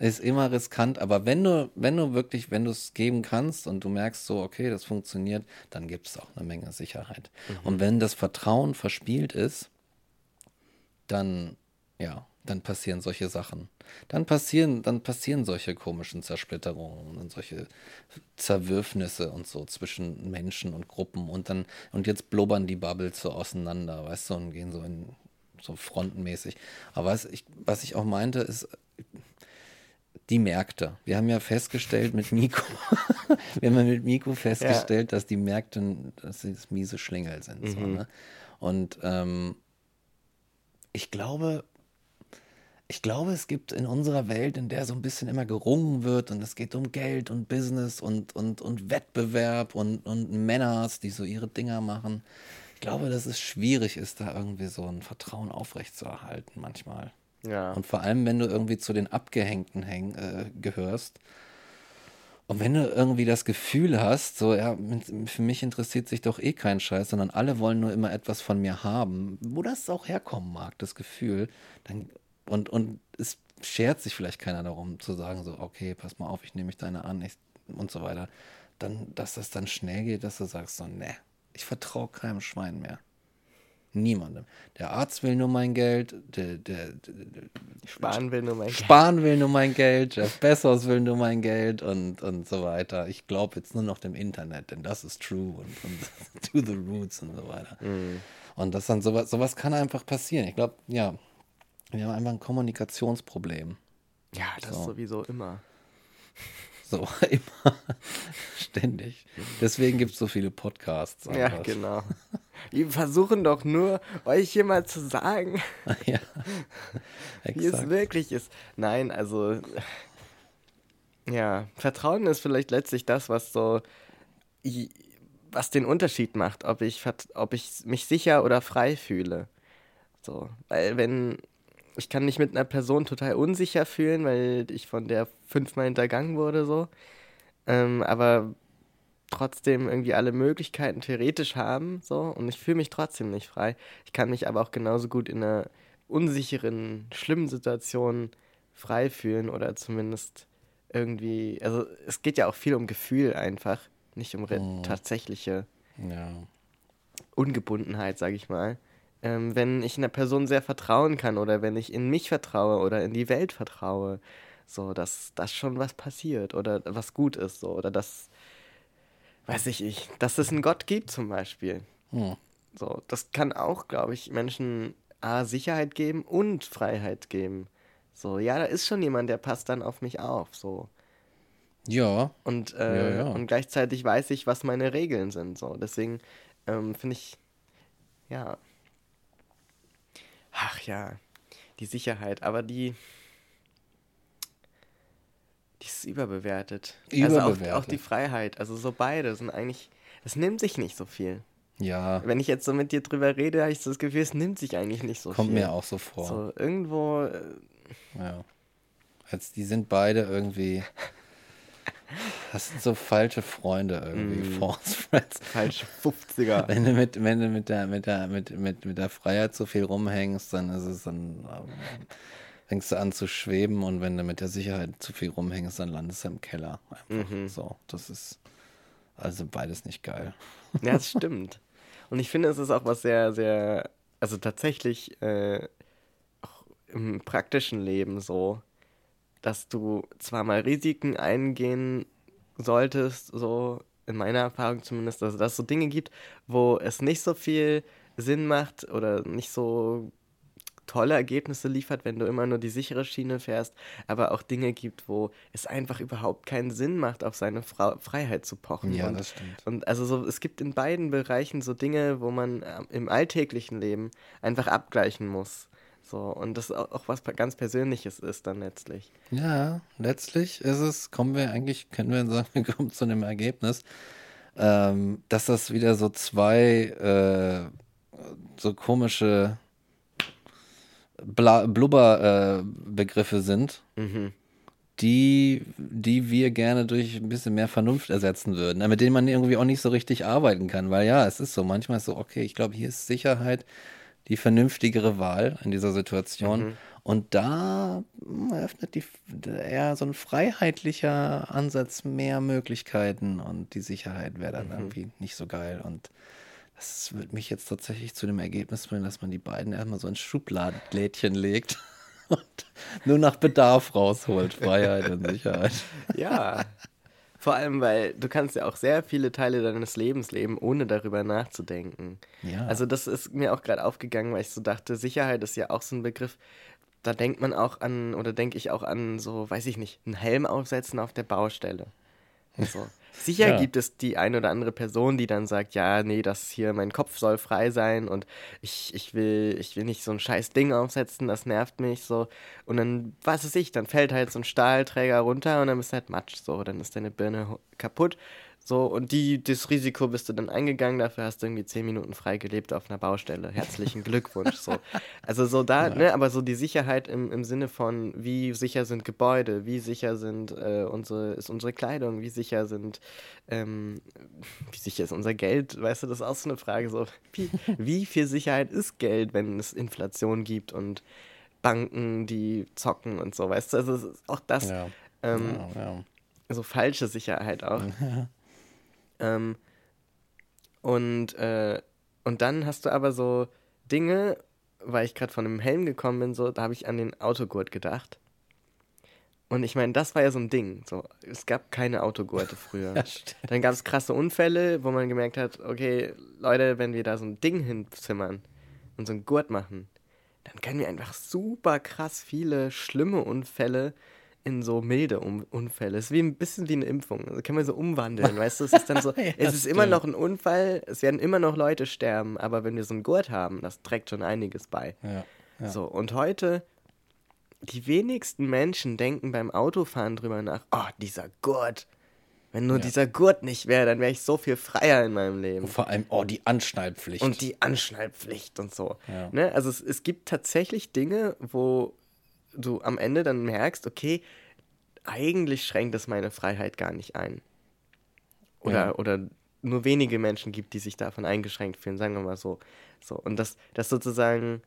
Ist immer riskant, aber wenn du, wenn du wirklich, wenn du es geben kannst und du merkst so, okay, das funktioniert, dann gibt es auch eine Menge Sicherheit. Und wenn das Vertrauen verspielt ist, dann, ja, dann passieren solche Sachen. Dann passieren, dann passieren solche komischen Zersplitterungen und solche Zerwürfnisse und so zwischen Menschen und Gruppen und dann, und jetzt blubbern die Bubbles so auseinander, weißt du, und gehen so in so frontenmäßig. Aber was ich, was ich auch meinte, ist die Märkte. Wir haben ja festgestellt mit Miko, wir haben ja mit Miko festgestellt, dass die Märkte, dass sie das miese Schlingel sind. So, ne? Und ähm, ich glaube, ich glaube, es gibt in unserer Welt, in der so ein bisschen immer gerungen wird und es geht um Geld und Business und, und, und Wettbewerb und, und Männers, die so ihre Dinger machen. Ich glaube, dass es schwierig ist, da irgendwie so ein Vertrauen aufrechtzuerhalten manchmal. Ja. Und vor allem, wenn du irgendwie zu den Abgehängten häng, äh, gehörst. Und wenn du irgendwie das Gefühl hast, so, ja, für mich interessiert sich doch eh kein Scheiß, sondern alle wollen nur immer etwas von mir haben, wo das auch herkommen mag, das Gefühl, dann, und, und es schert sich vielleicht keiner darum, zu sagen, so, okay, pass mal auf, ich nehme mich deine an, ich, und so weiter. Dann, dass das dann schnell geht, dass du sagst, so, ne, ich vertraue keinem Schwein mehr. Niemandem. Der Arzt will nur mein Geld, der, der, der, der Sparen will nur mein Geld. Spahn will nur mein Geld, Jeff Bezos will nur mein Geld und, und so weiter. Ich glaube jetzt nur noch dem Internet, denn das ist true und, und to the roots und so weiter. Und das dann sowas, sowas kann einfach passieren. Ich glaube, ja, wir haben einfach ein Kommunikationsproblem. Ja, das So. sowieso immer. So, immer, ständig. Deswegen gibt es so viele Podcasts. Ja, genau. Wir versuchen doch nur, euch hier mal zu sagen, ja, wie es wirklich ist. Nein, also ja, Vertrauen ist vielleicht letztlich das, was so was den Unterschied macht, ob ich ob ich mich sicher oder frei fühle. So, weil wenn ich kann mich mit einer Person total unsicher fühlen, weil ich von der fünfmal hintergangen wurde so, ähm, aber trotzdem irgendwie alle Möglichkeiten theoretisch haben, so, und ich fühle mich trotzdem nicht frei. Ich kann mich aber auch genauso gut in einer unsicheren, schlimmen Situation frei fühlen oder zumindest irgendwie, also es geht ja auch viel um Gefühl einfach, nicht um Mhm. tatsächliche Ja. Ungebundenheit, sage ich mal. Ähm, wenn ich einer Person sehr vertrauen kann oder wenn ich in mich vertraue oder in die Welt vertraue, so, dass, dass schon was passiert oder was gut ist, so, oder dass, weiß ich nicht, dass es einen Gott gibt zum Beispiel. Hm. So, das kann auch, glaube ich, Menschen A, Sicherheit geben und Freiheit geben. So, ja, da ist schon jemand, der passt dann auf mich auf, so. Ja, Und, äh, Ja, ja. und gleichzeitig weiß ich, was meine Regeln sind. So. Deswegen ähm, finde ich, ja. Ach ja, die Sicherheit, aber die. Die ist überbewertet. Also auch, auch Überbewertet. die Freiheit. Also so beide sind eigentlich. Das nimmt sich nicht so viel. ja, Wenn ich jetzt so mit dir drüber rede, habe ich so das Gefühl, es nimmt sich eigentlich nicht so kommt viel. mir auch so vor. So, irgendwo. Äh, Ja. Jetzt, die sind beide irgendwie. Das sind so falsche Freunde irgendwie, Mm. False Friends. falsche 50er. Wenn du mit, wenn du mit der, mit der, mit, mit, mit der Freiheit so viel rumhängst, dann ist es dann, ähm, fängst du an zu schweben und wenn du mit der Sicherheit zu viel rumhängst, dann landest du im Keller. Einfach Mhm. so. Das ist also beides nicht geil. Ja, das stimmt. Und ich finde, es ist auch was sehr, sehr, also tatsächlich äh, auch im praktischen Leben so, dass du zwar mal Risiken eingehen solltest, so in meiner Erfahrung zumindest, also dass es so Dinge gibt, wo es nicht so viel Sinn macht oder nicht so tolle Ergebnisse liefert, wenn du immer nur die sichere Schiene fährst, aber auch Dinge gibt, wo es einfach überhaupt keinen Sinn macht, auf seine Fra Freiheit zu pochen. Ja, und, das stimmt. Und also so, es gibt in beiden Bereichen so Dinge, wo man ähm, im alltäglichen Leben einfach abgleichen muss. So, und das auch, auch was ganz Persönliches ist dann letztlich. Ja, letztlich ist es, kommen wir eigentlich, können wir sagen, wir kommen zu einem Ergebnis, ähm, dass das wieder so zwei äh, so komische Blubberbegriffe äh, sind, Mhm. die, die wir gerne durch ein bisschen mehr Vernunft ersetzen würden, äh, mit denen man irgendwie auch nicht so richtig arbeiten kann, weil ja, es ist so, manchmal ist so, okay, ich glaube, hier ist Sicherheit die vernünftigere Wahl in dieser Situation. Mhm. Und da hm, eröffnet die eher so ein freiheitlicher Ansatz mehr Möglichkeiten und die Sicherheit wäre dann Mhm. irgendwie nicht so geil. Und das wird mich jetzt tatsächlich zu dem Ergebnis bringen, dass man die beiden erstmal so ein Schubladenlädchen legt und nur nach Bedarf rausholt. Freiheit und Sicherheit. Ja. Vor allem, weil du kannst ja auch sehr viele Teile deines Lebens leben, ohne darüber nachzudenken. Ja. Also das ist mir auch gerade aufgegangen, weil ich so dachte, Sicherheit ist ja auch so ein Begriff, da denkt man auch an, oder denke ich auch an so, weiß ich nicht, einen Helm aufsetzen auf der Baustelle. So. Sicher Ja. gibt es die eine oder andere Person, die dann sagt, ja, nee, das hier, mein Kopf soll frei sein und ich, ich will, ich will nicht so ein scheiß Ding aufsetzen, das nervt mich so. Und dann, was weiß ich, dann fällt halt so ein Stahlträger runter und dann bist du halt Matsch, so, dann ist deine Birne kaputt. So, und die, das Risiko bist du dann eingegangen, dafür hast du irgendwie zehn Minuten frei gelebt auf einer Baustelle. Herzlichen Glückwunsch. So. Also so da, ne, aber so die Sicherheit im, im Sinne von, wie sicher sind Gebäude, wie sicher sind äh, unsere, ist unsere Kleidung, wie sicher sind, ähm, wie sicher ist unser Geld, weißt du, das ist auch so eine Frage. So, wie, wie viel Sicherheit ist Geld, wenn es Inflation gibt und Banken, die zocken und so, weißt du, also auch das, ja. ähm, ja, ja. so falsche Sicherheit auch. ähm, und, äh, und dann hast du aber so Dinge, weil ich gerade von einem Helm gekommen bin, so, da habe ich an den Autogurt gedacht. Und ich meine, das war ja so ein Ding. So, es gab keine Autogurte früher. Ja. Dann gab es krasse Unfälle, wo man gemerkt hat, okay, Leute, wenn wir da so ein Ding hinzimmern und so einen Gurt machen, dann können wir einfach super krass viele schlimme Unfälle in so milde um Unfälle. Es ist wie ein bisschen wie eine Impfung. Also können wir so umwandeln, weißt du? Es ist dann so, Ja, es ist immer stimmt. noch ein Unfall, es werden immer noch Leute sterben, aber wenn wir so einen Gurt haben, das trägt schon einiges bei. Ja, ja. So, und heute, die wenigsten Menschen denken beim Autofahren drüber nach, oh, dieser Gurt. Wenn nur dieser Gurt nicht wäre, dann wäre ich so viel freier in meinem Leben. Und vor allem, oh, die Anschnallpflicht. Und die Anschnallpflicht und so. Ne? Also es, es gibt tatsächlich Dinge, wo du am Ende dann merkst, okay, eigentlich schränkt es meine Freiheit gar nicht ein. Oder, Ja. oder nur wenige Menschen gibt, die sich davon eingeschränkt fühlen, sagen wir mal so. so. Und dass das sozusagen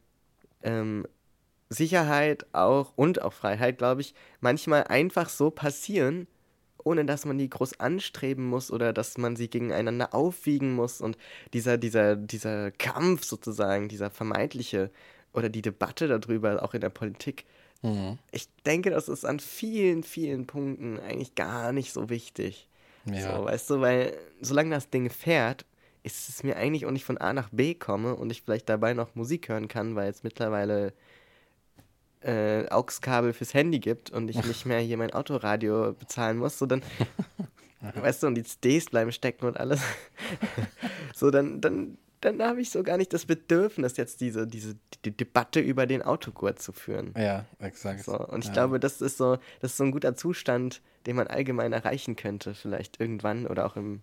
ähm, Sicherheit auch und auch Freiheit, glaube ich, manchmal einfach so passieren, ohne dass man die groß anstreben muss oder dass man sie gegeneinander aufwiegen muss und dieser, dieser, dieser Kampf sozusagen, dieser vermeintliche oder die Debatte darüber, auch in der Politik, Mhm. ich denke, das ist an vielen, vielen Punkten eigentlich gar nicht so wichtig. Ja. So, weißt du, weil solange das Ding fährt, ist es mir eigentlich auch nicht von A nach B komme und ich vielleicht dabei noch Musik hören kann, weil es mittlerweile äh, AUX-Kabel fürs Handy gibt und ich nicht mehr hier mein Autoradio bezahlen muss, so dann, weißt du, und die CDs bleiben stecken und alles. so, dann, dann, dann habe ich so gar nicht das Bedürfnis, jetzt diese, diese die Debatte über den Autogurt zu führen. ja, exakt. So, und ich ja. glaube, das ist so, das ist so ein guter Zustand, den man allgemein erreichen könnte, vielleicht irgendwann oder auch im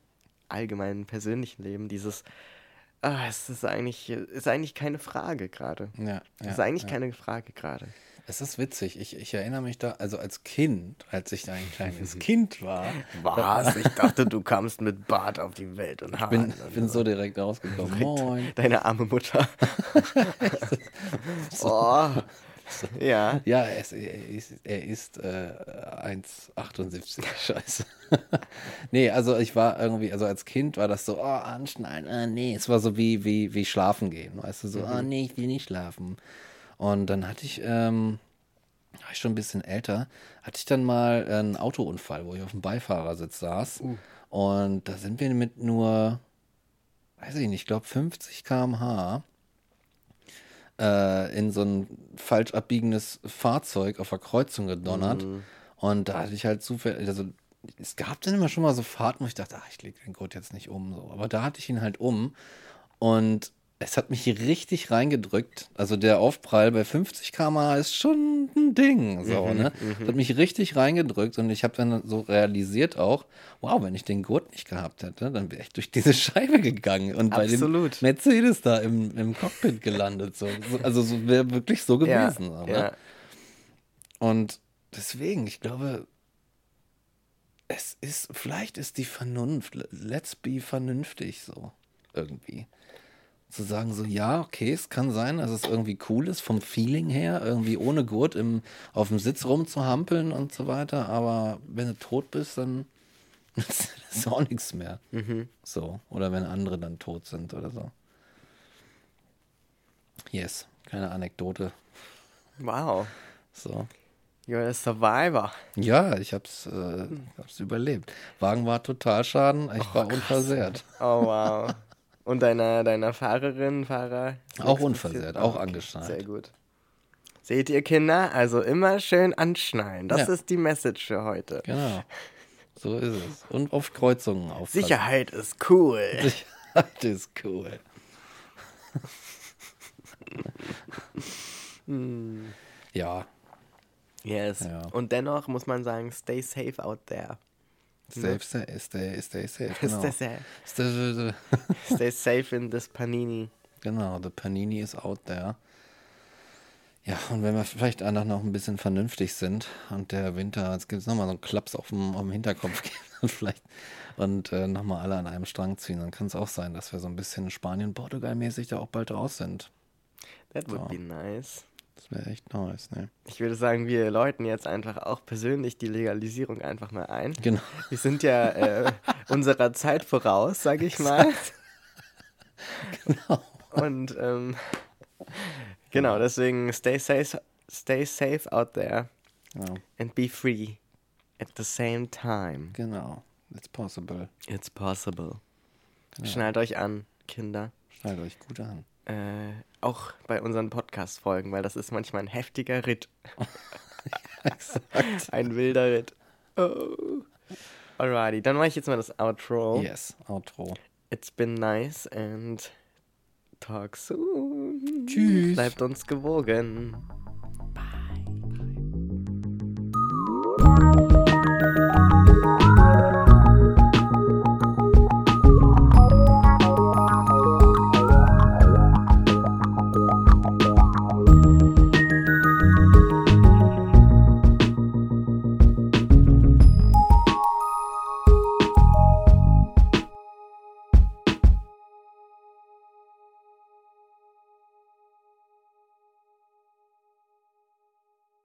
allgemeinen persönlichen Leben. Dieses, ah, es ist eigentlich, ist eigentlich keine Frage gerade. Ja, Es ja, ist eigentlich ja. keine Frage gerade. Es ist witzig. Ich, ich erinnere mich da, also als Kind, als ich ein kleines Kind war, Was? Ich dachte, du kamst mit Bart auf die Welt und Haaren. bin, und bin so direkt rausgekommen. Moin. Deine arme Mutter. oh. Ja. Ja, er ist, er ist, er ist äh, 1,78. Scheiße. nee, also ich war irgendwie, also als Kind war das so, oh, anschneiden, ah, nee. Es war so wie, wie, wie schlafen gehen. Weißt du, so, ah, nee, ich will nicht schlafen. Und dann hatte ich, ähm, war ich schon ein bisschen älter, hatte ich dann mal einen Autounfall, wo ich auf dem Beifahrersitz saß. Und da sind wir mit nur, weiß ich nicht, ich glaube 50 km/h äh, in so ein falsch abbiegendes Fahrzeug auf der Kreuzung gedonnert. Mhm. Und da hatte ich halt zufällig, also es gab dann immer schon mal so Fahrten, wo ich dachte, ach, ich lege den Gurt jetzt nicht um. So. Aber da hatte ich ihn halt um. Und es hat mich hier richtig reingedrückt. Also der Aufprall bei 50 km ist schon ein Ding. So, Mhm, ne? Das hat mich richtig reingedrückt und ich habe dann so realisiert auch, wow, wenn ich den Gurt nicht gehabt hätte, dann wäre ich durch diese Scheibe gegangen und bei Absolut. dem Mercedes da im, im Cockpit gelandet. So. So- Also so wäre wirklich so Ja, gewesen. so, ne? ja. Und deswegen, ich glaube, es ist, vielleicht ist die Vernunft, let's be vernünftig so, irgendwie. Zu sagen so, ja, okay, es kann sein, dass es irgendwie cool ist, vom Feeling her, irgendwie ohne Gurt im, auf dem Sitz rumzuhampeln und so weiter, aber wenn du tot bist, dann ist auch nichts mehr. So, oder wenn andere dann tot sind oder so. Yes, kleine Anekdote. Wow. So. You're a survivor. Ja, ich hab's, äh, hab's überlebt. Wagen war Totalschaden, ich war unversehrt. Oh, wow. Und deiner, deiner Fahrerin, Fahrer? Auch unversehrt, auch angeschnallt. Sehr gut. Seht ihr, Kinder? Also immer schön anschnallen. Das Ja. ist die Message für heute. Genau. So ist es. Und auf Kreuzungen aufpassen. Sicherheit ist cool. Sicherheit ist cool. ja, Yes. Ja. Und dennoch muss man sagen, stay safe out there. Safe, stay, stay, stay safe. Genau. Stay safe. Stay- Stay safe in this Panini. Genau, the Panini is out there. Ja, und wenn wir vielleicht einfach noch ein bisschen vernünftig sind und der Winter, jetzt gibt es nochmal so einen Klaps auf dem, auf dem Hinterkopf gibt und vielleicht und äh, nochmal alle an einem Strang ziehen, dann kann es auch sein, dass wir so ein bisschen Spanien-Portugal-mäßig da auch bald raus sind. That would Ja. be nice. Das wäre echt nice, ne? Ich würde sagen, wir läuten jetzt einfach auch persönlich die Legalisierung einfach mal ein. Genau. Wir sind ja äh, unserer Zeit voraus, sage ich mal. genau. Und ähm, genau, deswegen stay safe, stay safe out there Ja, and be free at the same time. genau. It's possible. It's possible. Genau. Schnallt euch an, Kinder. Schneidet euch gut an. Äh, auch bei unseren Podcast-Folgen, weil das ist manchmal ein heftiger Ritt. Exakt. Ein wilder Ritt. Oh. Alrighty, dann mache ich jetzt mal das Outro. Yes, Outro. It's been nice and talk soon. Tschüss. Bleibt uns gewogen. Bye. Bye.